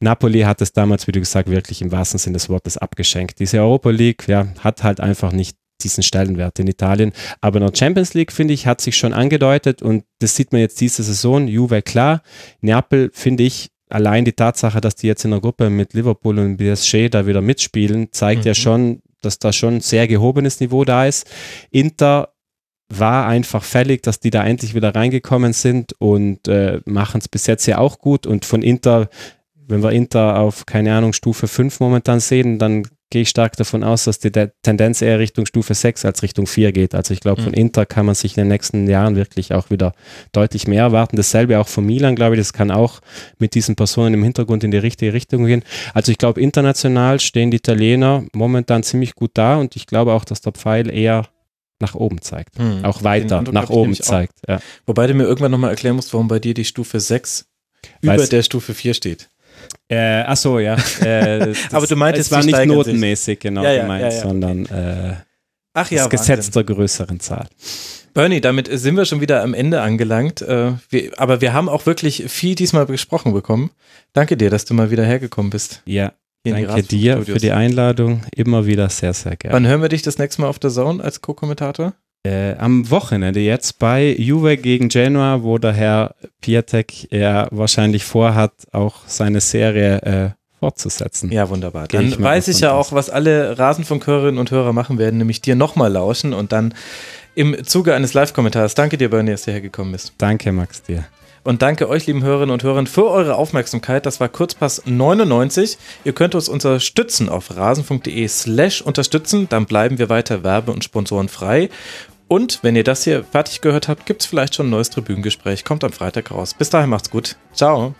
Napoli hat es damals, wie du gesagt, wirklich im wahrsten Sinne des Wortes abgeschenkt. Diese Europa League, ja, hat halt einfach nicht diesen Stellenwert in Italien. Aber in der Champions League, finde ich, hat sich schon angedeutet und das sieht man jetzt diese Saison. Juve, klar. Neapel, finde ich, allein die Tatsache, dass die jetzt in der Gruppe mit Liverpool und PSG da wieder mitspielen, zeigt mhm. ja schon, dass da schon sehr gehobenes Niveau da ist. Inter war einfach fällig, dass die da endlich wieder reingekommen sind und äh, machen es bis jetzt ja auch gut. Und von Inter, wenn wir Inter auf, keine Ahnung, Stufe 5 momentan sehen, dann gehe ich stark davon aus, dass die Tendenz eher Richtung Stufe 6 als Richtung 4 geht. Also ich glaube, von mhm. Inter kann man sich in den nächsten Jahren wirklich auch wieder deutlich mehr erwarten. Dasselbe auch von Milan, glaube ich, das kann auch mit diesen Personen im Hintergrund in die richtige Richtung gehen. Also ich glaube, international stehen die Italiener momentan ziemlich gut da und ich glaube auch, dass der Pfeil eher nach oben zeigt. Mhm. Auch weiter nach oben zeigt. Ja. Wobei du mir irgendwann nochmal erklären musst, warum bei dir die Stufe 6 über Weil's, der Stufe 4 steht. Äh, ach so, ja. Äh, das, Aber du meintest, es war nicht notenmäßig, genau ja, ja, gemeint, ja, sondern äh, ach, ja, das Gesetz der größeren Zahl. Bernie, damit sind wir schon wieder am Ende angelangt. Äh, wir, aber wir haben auch wirklich viel diesmal besprochen bekommen. Danke dir, dass du mal wieder hergekommen bist. Ja, danke dir für die Einladung. Immer wieder sehr, sehr gerne. Wann hören wir dich das nächste Mal auf der Zone als Co-Kommentator? Äh, am Wochenende jetzt bei Juve gegen Genoa, wo der Herr Piatek ja wahrscheinlich vorhat, auch seine Serie äh, fortzusetzen. Ja, wunderbar. Dann ich weiß ich ja auch, was alle Rasenfunkhörerinnen und Hörer machen werden, nämlich dir nochmal lauschen und dann im Zuge eines Live-Kommentars. Danke dir, Bernie, dass du hergekommen bist. Danke, Max, dir. Und danke euch, lieben Hörerinnen und Hörer, für eure Aufmerksamkeit. Das war Kurzpass 99. Ihr könnt uns unterstützen auf rasenfunk.de slash unterstützen. Dann bleiben wir weiter werbe- und sponsorenfrei. Und wenn ihr das hier fertig gehört habt, gibt es vielleicht schon ein neues Tribünengespräch. Kommt am Freitag raus. Bis dahin macht's gut. Ciao.